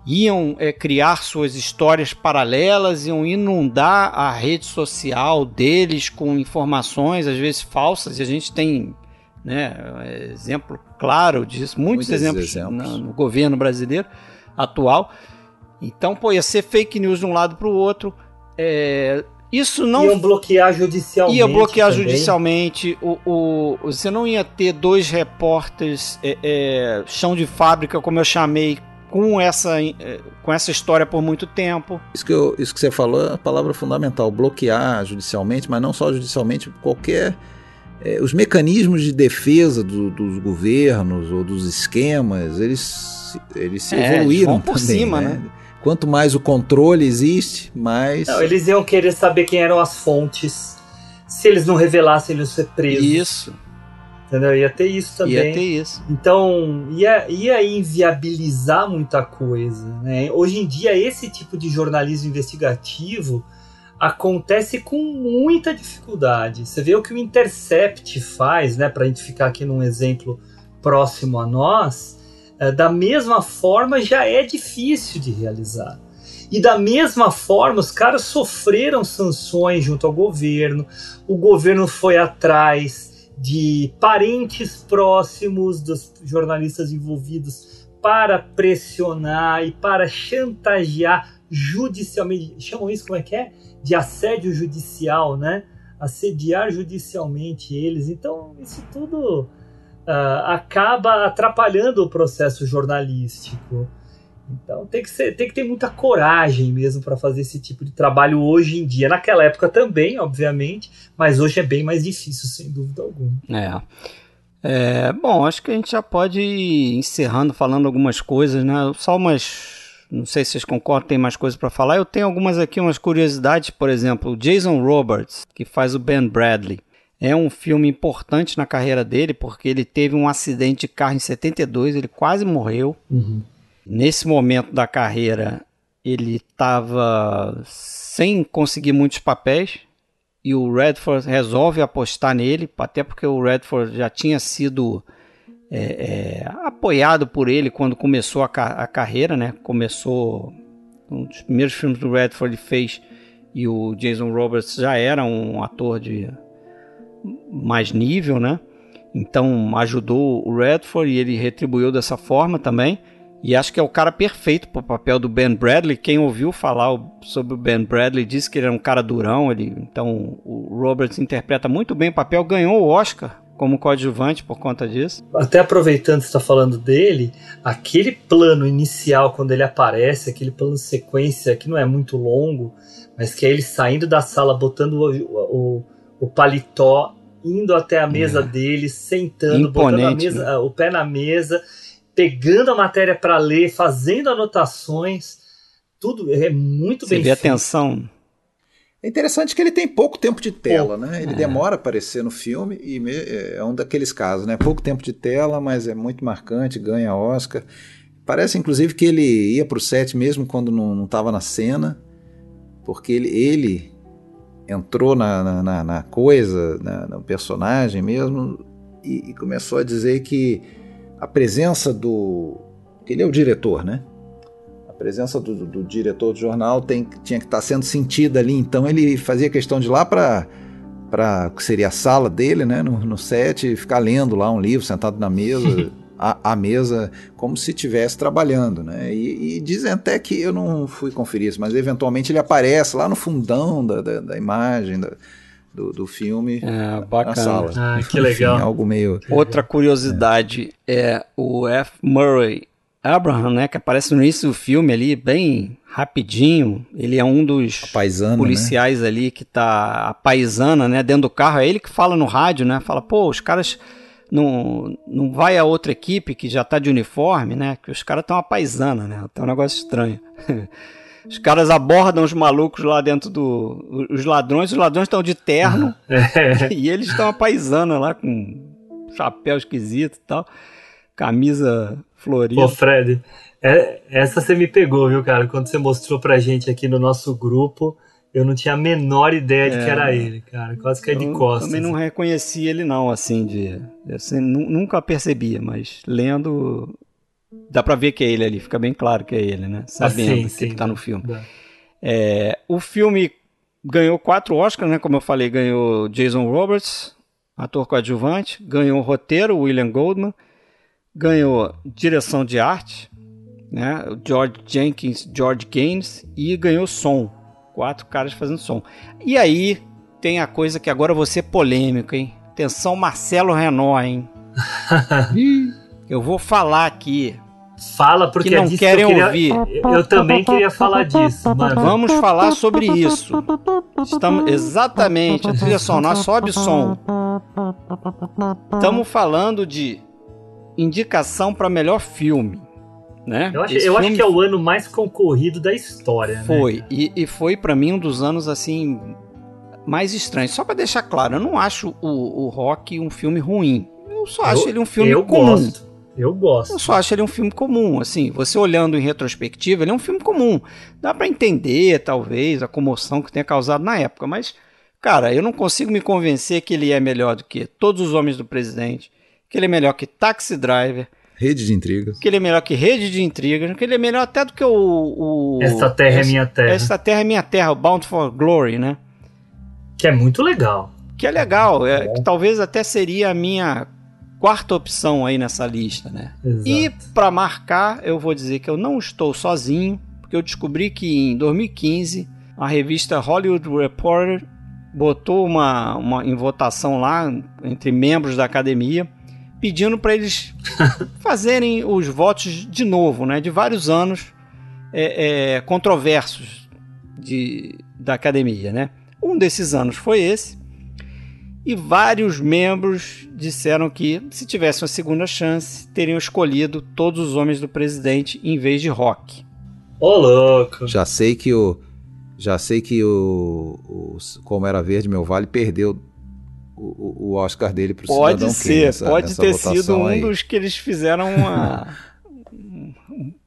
Iam é, criar suas histórias paralelas, iam inundar a rede social deles com informações, às vezes falsas, e a gente tem né, exemplo claro disso, muitos, Muitos exemplos, exemplos. na- no governo brasileiro atual. Então, pô, ia ser fake news de um lado para o outro. É, isso não Iam bloquear judicialmente. ia bloquear também. judicialmente. O, o- você não ia ter dois repórteres é, é, chão de fábrica, como eu chamei, com essa, é, com essa história por muito tempo. Isso que, eu- isso que você falou é a palavra fundamental, bloquear judicialmente, mas não só judicialmente, qualquer. é, os mecanismos de defesa do- dos governos ou dos esquemas, eles, se- eles se É, eles evoluíram vão por também, cima, né? né? Quanto mais o controle existe, mais. Não, eles iam querer saber quem eram as fontes. Se eles não revelassem, eles iam ser presos. Isso, Entendeu? Ia ter isso também. ia ter isso. Então, ia, ia inviabilizar muita coisa. Né? Hoje em dia, esse tipo de jornalismo investigativo acontece com muita dificuldade. Você vê o que o Intercept faz, né, para a gente ficar aqui num exemplo próximo a nós, da mesma forma já é difícil de realizar. E da mesma forma, os caras sofreram sanções junto ao governo, o governo foi atrás de parentes próximos dos jornalistas envolvidos para pressionar e para chantagear judicialmente. Chamam isso como é que é? De assédio judicial, né? Assediar judicialmente eles. Então, isso tudo ah, acaba atrapalhando o processo jornalístico. Então tem que, ser, tem que ter muita coragem mesmo para fazer esse tipo de trabalho hoje em dia. Naquela época também, obviamente, mas hoje é bem mais difícil, sem dúvida alguma. É. É, bom, acho que a gente já pode ir encerrando, falando algumas coisas, né? Só umas. Não sei se vocês concordam, tem mais coisas para falar. Eu tenho algumas aqui, umas curiosidades. Por exemplo, o Jason Roberts, que faz o Ben Bradley. É um filme importante na carreira dele, porque ele teve um acidente de carro em 72, ele quase morreu. Nesse momento da carreira, ele estava sem conseguir muitos papéis e o Redford resolve apostar nele, até porque o Redford já tinha sido é, é, apoiado por ele quando começou a, ca- a carreira, né? Começou um dos primeiros filmes do Redford ele fez e o Jason Roberts já era um ator de mais nível, né? Então ajudou o Redford e ele retribuiu dessa forma também. E acho que é o cara perfeito para o papel do Ben Bradley. Quem ouviu falar sobre o Ben Bradley disse que ele era um cara durão. Ele, então o Roberts interpreta muito bem o papel, ganhou o Oscar como coadjuvante por conta disso. Até aproveitando que está falando dele, aquele plano inicial, quando ele aparece, aquele plano sequência que não é muito longo, mas que é ele saindo da sala, botando o, o, o paletó, indo até a mesa É. dele, sentando, botando a Imponente, mesa, né? o pé na mesa, pegando a matéria para ler, fazendo anotações. Tudo é muito Você bem vê a tensão. É interessante que ele tem pouco tempo de tela, Pouco. né? Ele É. demora a aparecer no filme e é um daqueles casos, né? Pouco tempo de tela, mas é muito marcante, ganha Oscar. Parece, inclusive, que ele ia para o set mesmo quando não estava na cena, porque ele, ele entrou na, na- na- coisa, na- no personagem mesmo, e, e começou a dizer que a presença do. Ele é o diretor, né? A presença do, do diretor do jornal tem, tinha que estar sendo sentida ali, então ele fazia questão de ir lá para para que seria a sala dele, né, no, no set, ficar lendo lá um livro, sentado na mesa, a, a mesa, como se estivesse trabalhando, né? E, e dizem até que eu não fui conferir isso, mas eventualmente ele aparece lá no fundão da, da, da imagem da- do, do filme É, na bacana. sala. Ah, que Enfim, legal. algo meio Outra curiosidade é o F. Murray Abraham, né, que aparece no início do filme ali, bem rapidinho. Ele é um dos paisano, né? policiais ali que tá a paisana, né, dentro do carro. É ele que fala no rádio, né? Fala, pô, os caras não, não vai a outra equipe que já tá de uniforme, né? Que os caras estão a paisana, né? Tá um negócio estranho. Os caras abordam os malucos lá dentro do. Os ladrões, os ladrões estão de terno É. e eles estão a paisana lá com chapéu esquisito e tal, camisa florida. Pô, Fred, é- essa você me pegou, viu, cara? Quando você mostrou pra gente aqui no nosso grupo, eu não tinha a menor ideia de que É. era ele, cara. Quase que é de Eu costas. também não reconheci ele não, assim, de assim, nu- nunca percebia, mas lendo dá pra ver que é ele ali, fica bem claro que é ele, né? Sabendo sim, que, sim, que tá no filme. É, o filme ganhou quatro Oscars, né? Como eu falei, ganhou Jason Roberts, ator coadjuvante, ganhou roteiro, William Goldman, ganhou direção de arte, né? George Jenkins, George Gaines e ganhou som. Quatro caras fazendo som. E aí tem a coisa que agora ser polêmico, hein? Atenção, Marcelo Renault, hein? eu vou falar aqui. Fala porque Que não é querem que eu ouvir. queria... Eu, eu também queria falar disso, mano. Vamos falar sobre isso. Estamos exatamente, a trilha sonora sobe o som. Estamos falando de indicação para melhor filme, né? Eu, acho, eu acho filme que é o ano mais concorrido da história, né? foi e, e foi para mim um dos anos assim mais estranhos. Só para deixar claro, eu não acho o, o Rock um filme ruim. Eu só acho Eu- ele um filme eu comum. gosto. Eu gosto. Eu só acho ele um filme comum, assim, você olhando em retrospectiva, ele é um filme comum. Dá pra entender, talvez, a comoção que tenha causado na época, mas, cara, eu não consigo me convencer que ele é melhor do que Todos os Homens do Presidente, que ele é melhor que Taxi Driver, Rede de intrigas. que ele é melhor que Rede de Intrigas, que ele é melhor até do que o... o Esta terra é minha terra. Esta Terra é Minha Terra, o Bound for Glory, né? Que é muito legal. Que é legal, é, que talvez até seria a minha quarta opção aí nessa lista, né? Exato. E para marcar, eu vou dizer que eu não estou sozinho, porque eu descobri que em 2015 a revista Hollywood Reporter botou uma, uma em votação lá entre membros da academia, pedindo para eles fazerem os votos de novo, né, de vários anos é, é, controversos de, da academia, né? Um desses anos foi esse. E vários membros disseram que, se tivesse uma segunda chance, teriam escolhido todos os homens do presidente em vez de Rock. Ô, louco. Já sei que o. Já sei que o. o como era verde, meu vale perdeu o, o Oscar dele pro Pode Cidadão ser, Kane nessa- pode nessa ter sido um aí. dos que eles fizeram uma, um-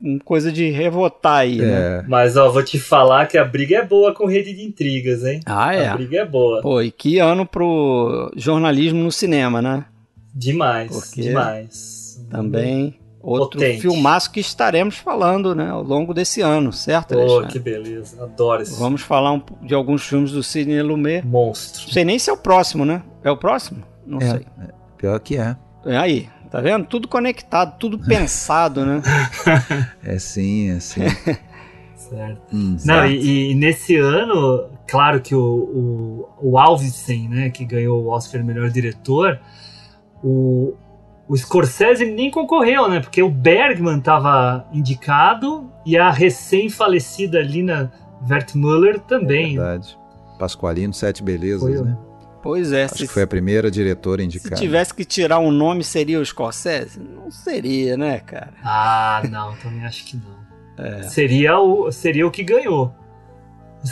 um coisa de revotar aí, né? É, Mas, ó, vou te falar que a briga é boa com rede de intrigas, hein? Ah, A é. briga é boa. Pô, e que ano pro jornalismo no cinema, né? Demais, Porque demais. Também outro Potente. filmaço que estaremos falando, né, ao longo desse ano, certo, Alexandre? que beleza. Adoro esse Vamos falar um, de alguns filmes do Sidney Lumet. monstro. Não sei nem se é o próximo, né? É o próximo? Não É. sei. pior que é. É aí, tá vendo? Tudo conectado, tudo pensado, né? É sim, é sim. Certo. Hum, Não, certo. e, e nesse ano, claro que o, o, o Alvisen, né, que ganhou o Oscar melhor diretor, O, o Scorsese nem concorreu, né? Porque o Bergman estava indicado e a recém-falecida Lina Wertmüller também. É verdade. Pasqualino, Sete Belezas, Foi, né? Pois é, Acho se, que foi a primeira diretora se indicada. tivesse que tirar um nome, seria o Scorsese? Não seria, né, cara? Ah, não, também acho que não. Seria, o, seria o que ganhou.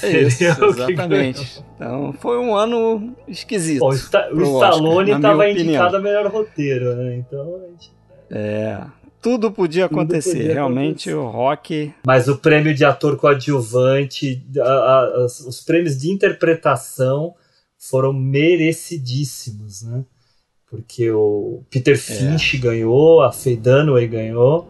É isso, Seria o que ganhou. exatamente. Então foi um ano esquisito. Bom, o, Sta- o Stallone estava indicado a melhor roteiro, né? Então, a gente- É, tudo podia Tudo acontecer. podia Realmente acontecer. o rock. Mas o prêmio de ator coadjuvante, a- a- os prêmios de interpretação foram merecidíssimos, né? Porque o Peter Finch ganhou, a Faye Dunaway ganhou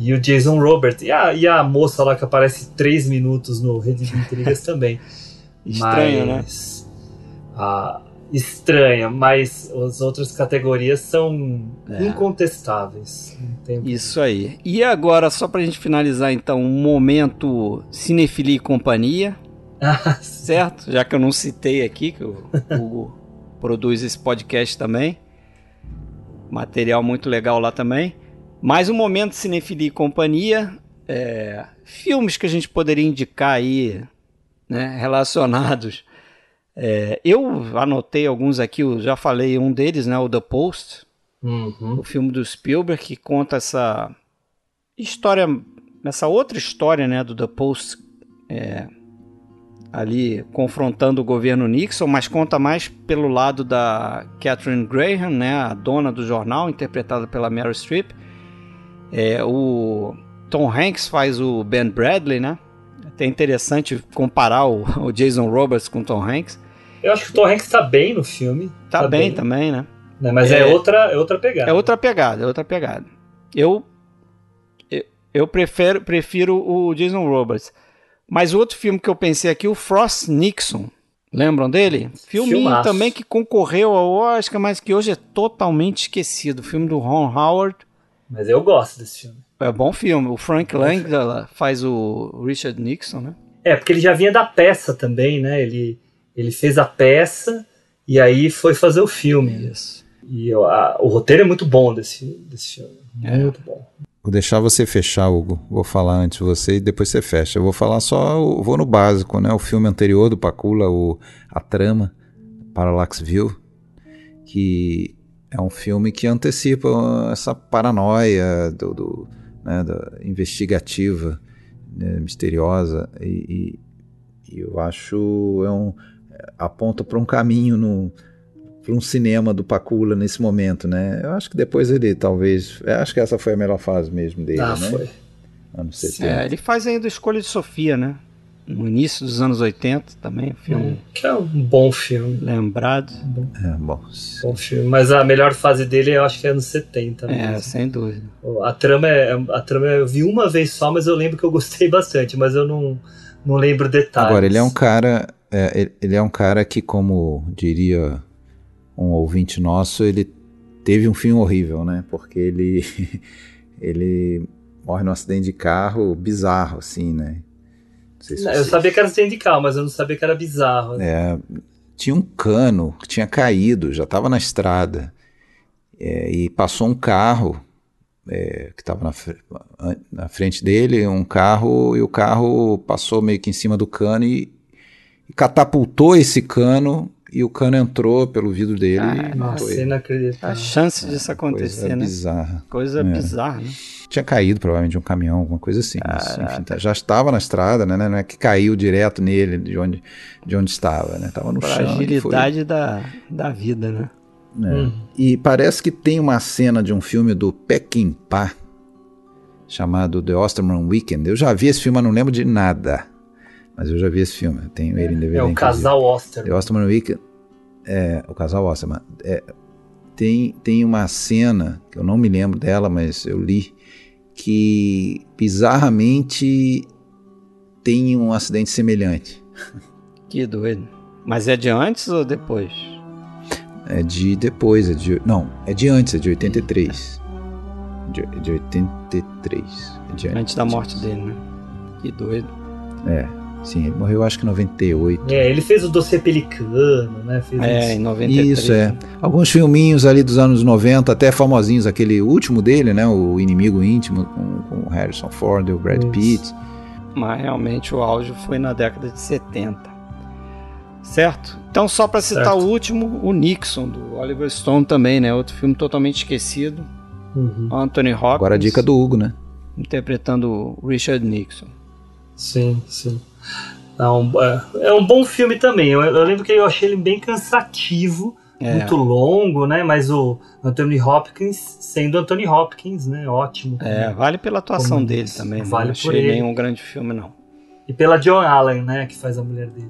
e o Jason Robert e a, e a moça lá que aparece três minutos no Rede de Intrigas também. Estranho, né? a- estranha, mas as outras categorias são É. incontestáveis. Isso aí. E agora, só pra gente finalizar, então, um momento Cinefilia e Companhia, Ah, certo? Já que eu não citei aqui, que o Hugo produz esse podcast também. Material muito legal lá também. Mais um momento Cinefilia e Companhia. é, filmes que a gente poderia indicar aí, né, relacionados. É, eu anotei alguns aqui, eu já falei um deles, né, o The Post, uhum. o filme do Spielberg que conta essa história, essa outra história, né, do The Post, é, ali confrontando o governo Nixon, mas conta mais pelo lado da Catherine Graham, né, a dona do jornal, interpretada pela Meryl Streep. É, o Tom Hanks faz o Ben Bradley, né? É até interessante comparar o, o Jason Roberts com o Tom Hanks. Eu acho que o Tom Hanks tá bem no filme. Tá, bem, também, né? né? Mas é, É. outra, é outra pegada. É outra pegada, é outra pegada. Eu eu, eu prefiro, prefiro o Jason Roberts. Mas outro filme que eu pensei aqui, o Frost Nixon. Lembram dele? Filminho Filmaço. também que concorreu ao Oscar, mas que hoje é totalmente esquecido. Filme do Ron Howard. Mas eu gosto desse filme. É bom filme. O Frank Langella faz o Richard Nixon, né? É, porque ele já vinha da peça também, né? Ele, ele fez a peça e aí foi fazer o filme. Isso. E eu- a- o roteiro é muito bom desse, desse filme. É. Muito bom. Vou deixar você fechar, Hugo. Vou falar antes de você e depois você fecha. Eu vou falar só, vou no básico, né? O filme anterior do Pacula, o A Trama, Parallax View, que é um filme que antecipa essa paranoia do, do, né, da investigativa, né, misteriosa e, e- e eu acho é um aponta para um caminho no para um cinema do Pacula nesse momento, né? Eu acho que depois ele talvez, eu acho que essa foi a melhor fase mesmo dele, Ah, né? foi. Anos 70. É, ele faz ainda a Escolha de Sofia, né? No início dos anos 80 também, filme Que é um bom filme. lembrado. É, bom. Bom filme. Mas a melhor fase dele eu acho que é anos 70. É, mesmo. sem dúvida. A trama é. A trama eu vi uma vez só, mas eu lembro que eu gostei bastante, mas eu não, não lembro detalhes. Agora ele é um cara, é, ele- ele é um cara que, como diria um ouvinte nosso, ele teve um fim horrível, né? Porque ele ele morre num acidente de carro bizarro, assim, né? Não se Eu vocês- sabia que era sindical, mas eu não sabia que era bizarro. É, tinha um cano que tinha caído, já estava na estrada. É, e passou um carro é, que estava na, na frente dele, um carro, e o carro passou meio que em cima do cano e, e catapultou esse cano, e o cano entrou pelo vidro dele e matou Nossa, ele. A inacreditável. chance disso acontecer, Coisa né? bizarra. Coisa É. bizarra, né? Tinha caído provavelmente de um caminhão, alguma coisa assim. mas, enfim, tá- já estava na estrada, né? Não é que caiu direto nele de onde, de onde estava, né? Tava no chão. e foi- Fragilidade da, da vida, né? É. Hum. E parece que tem uma cena de um filme do Peckinpah chamado The Osterman Weekend. Eu já vi esse filme, mas não lembro de nada. Mas eu já vi esse filme. Tenho ele em DVD. É o casal Oster. The Osterman Weekend. É, o casal Osterman. É, tem, tem uma cena, que eu não me lembro dela, mas eu li, que bizarramente tem um acidente semelhante. Que doido. Mas é de antes ou depois? É de depois, é de. Não, é de antes, é de 83. De, de 83. É de Antes da morte dele, né? Que doido. É. Sim, ele morreu acho que em 98. É, ele fez o Doce Pelicano, né? Fez É, uns- em 93. Isso, é. Alguns filminhos ali dos anos 90, até famosinhos, aquele último dele, né? O Inimigo Íntimo, com, com o Harrison Ford e o Brad Isso. Pitt. Mas realmente o auge foi na década de 70. Certo? Então, só para citar Certo. o último, o Nixon, do Oliver Stone também, né? Outro filme totalmente esquecido. Uhum. Anthony Hopkins. Agora a dica do Hugo, né? Interpretando o Richard Nixon. Sim, sim. Não, é, é um bom filme também. Eu, eu lembro que eu achei ele bem cansativo, É. muito longo, né? Mas o Anthony Hopkins, sendo Anthony Hopkins, né? Ótimo. É, vale pela atuação Como dele também. Vale não por achei ele. nenhum grande filme, não. E pela John Allen, né? Que faz a mulher dele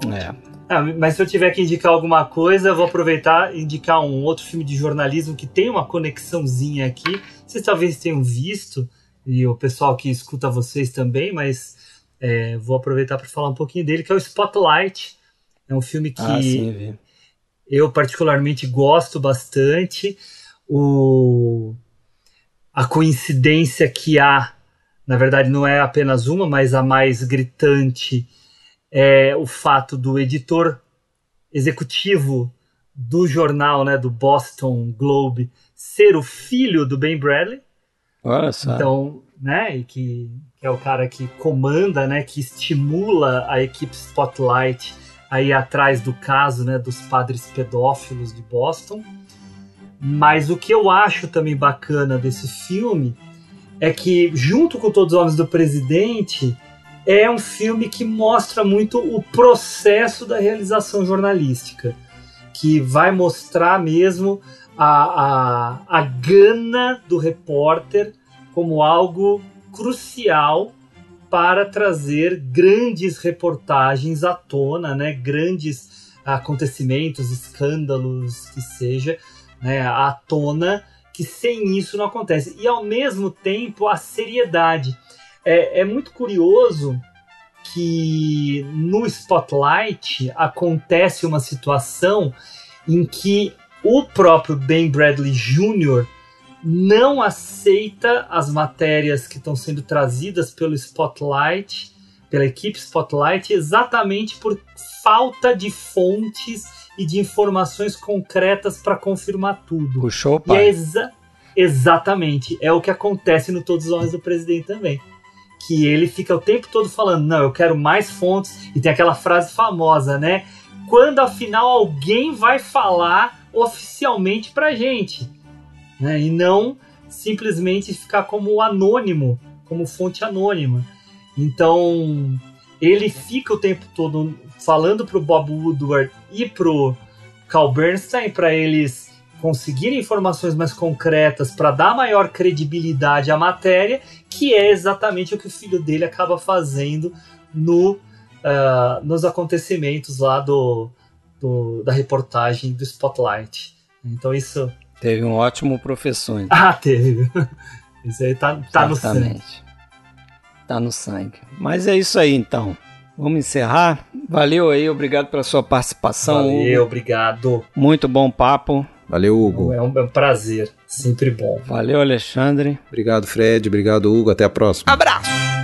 também. Tá. É. Ah, mas se eu tiver que indicar alguma coisa, eu vou aproveitar e indicar um outro filme de jornalismo que tem uma conexãozinha aqui. Vocês talvez tenham visto, e o pessoal que escuta vocês também, mas é, vou aproveitar para falar um pouquinho dele, que é o Spotlight. É um filme que Ah, sim, eu particularmente gosto bastante. O, a coincidência que há, na verdade, não é apenas uma, mas a mais gritante é o fato do editor executivo do jornal, né, do Boston Globe, ser o filho do Ben Bradley. Olha só. Então, né, e que, que é o cara que comanda, né, que estimula a equipe Spotlight a ir atrás do caso, né, dos padres pedófilos de Boston. Mas o que eu acho também bacana desse filme é que, junto com Todos os Homens do Presidente, é um filme que mostra muito o processo da realização jornalística, que vai mostrar mesmo a, a, a gana do repórter como algo crucial para trazer grandes reportagens à tona, né? grandes acontecimentos, escândalos, que seja, né? à tona, que sem isso não acontece. E ao mesmo tempo a seriedade. É, é muito curioso que no Spotlight acontece uma situação em que o próprio Ben Bradley Jr. não aceita as matérias que estão sendo trazidas pelo Spotlight, pela equipe Spotlight, exatamente por falta de fontes e de informações concretas para confirmar tudo. Puxou o é pai. exa- exatamente, é o que acontece no Todos os Homens do Presidente também. Que ele fica o tempo todo falando, não, eu quero mais fontes, e tem aquela frase famosa, né? Quando afinal alguém vai falar oficialmente pra gente, né? E não simplesmente ficar como anônimo, como fonte anônima. Então, ele fica o tempo todo falando pro Bob Woodward e pro Carl Bernstein para eles conseguirem informações mais concretas para dar maior credibilidade à matéria, que é exatamente o que o filho dele acaba fazendo no, ah, nos acontecimentos lá do, do- da reportagem do Spotlight. Então isso. Teve um ótimo professor. então. Ah, teve. Isso aí tá, tá no sangue. Tá no sangue. Mas é isso aí então. Vamos encerrar. Valeu aí, obrigado pela sua participação. Valeu, Hugo. obrigado. Muito bom papo. Valeu, Hugo. É um, é um prazer, sempre bom. Valeu, Alexandre. Obrigado, Fred. Obrigado, Hugo. Até a próxima. Abraço!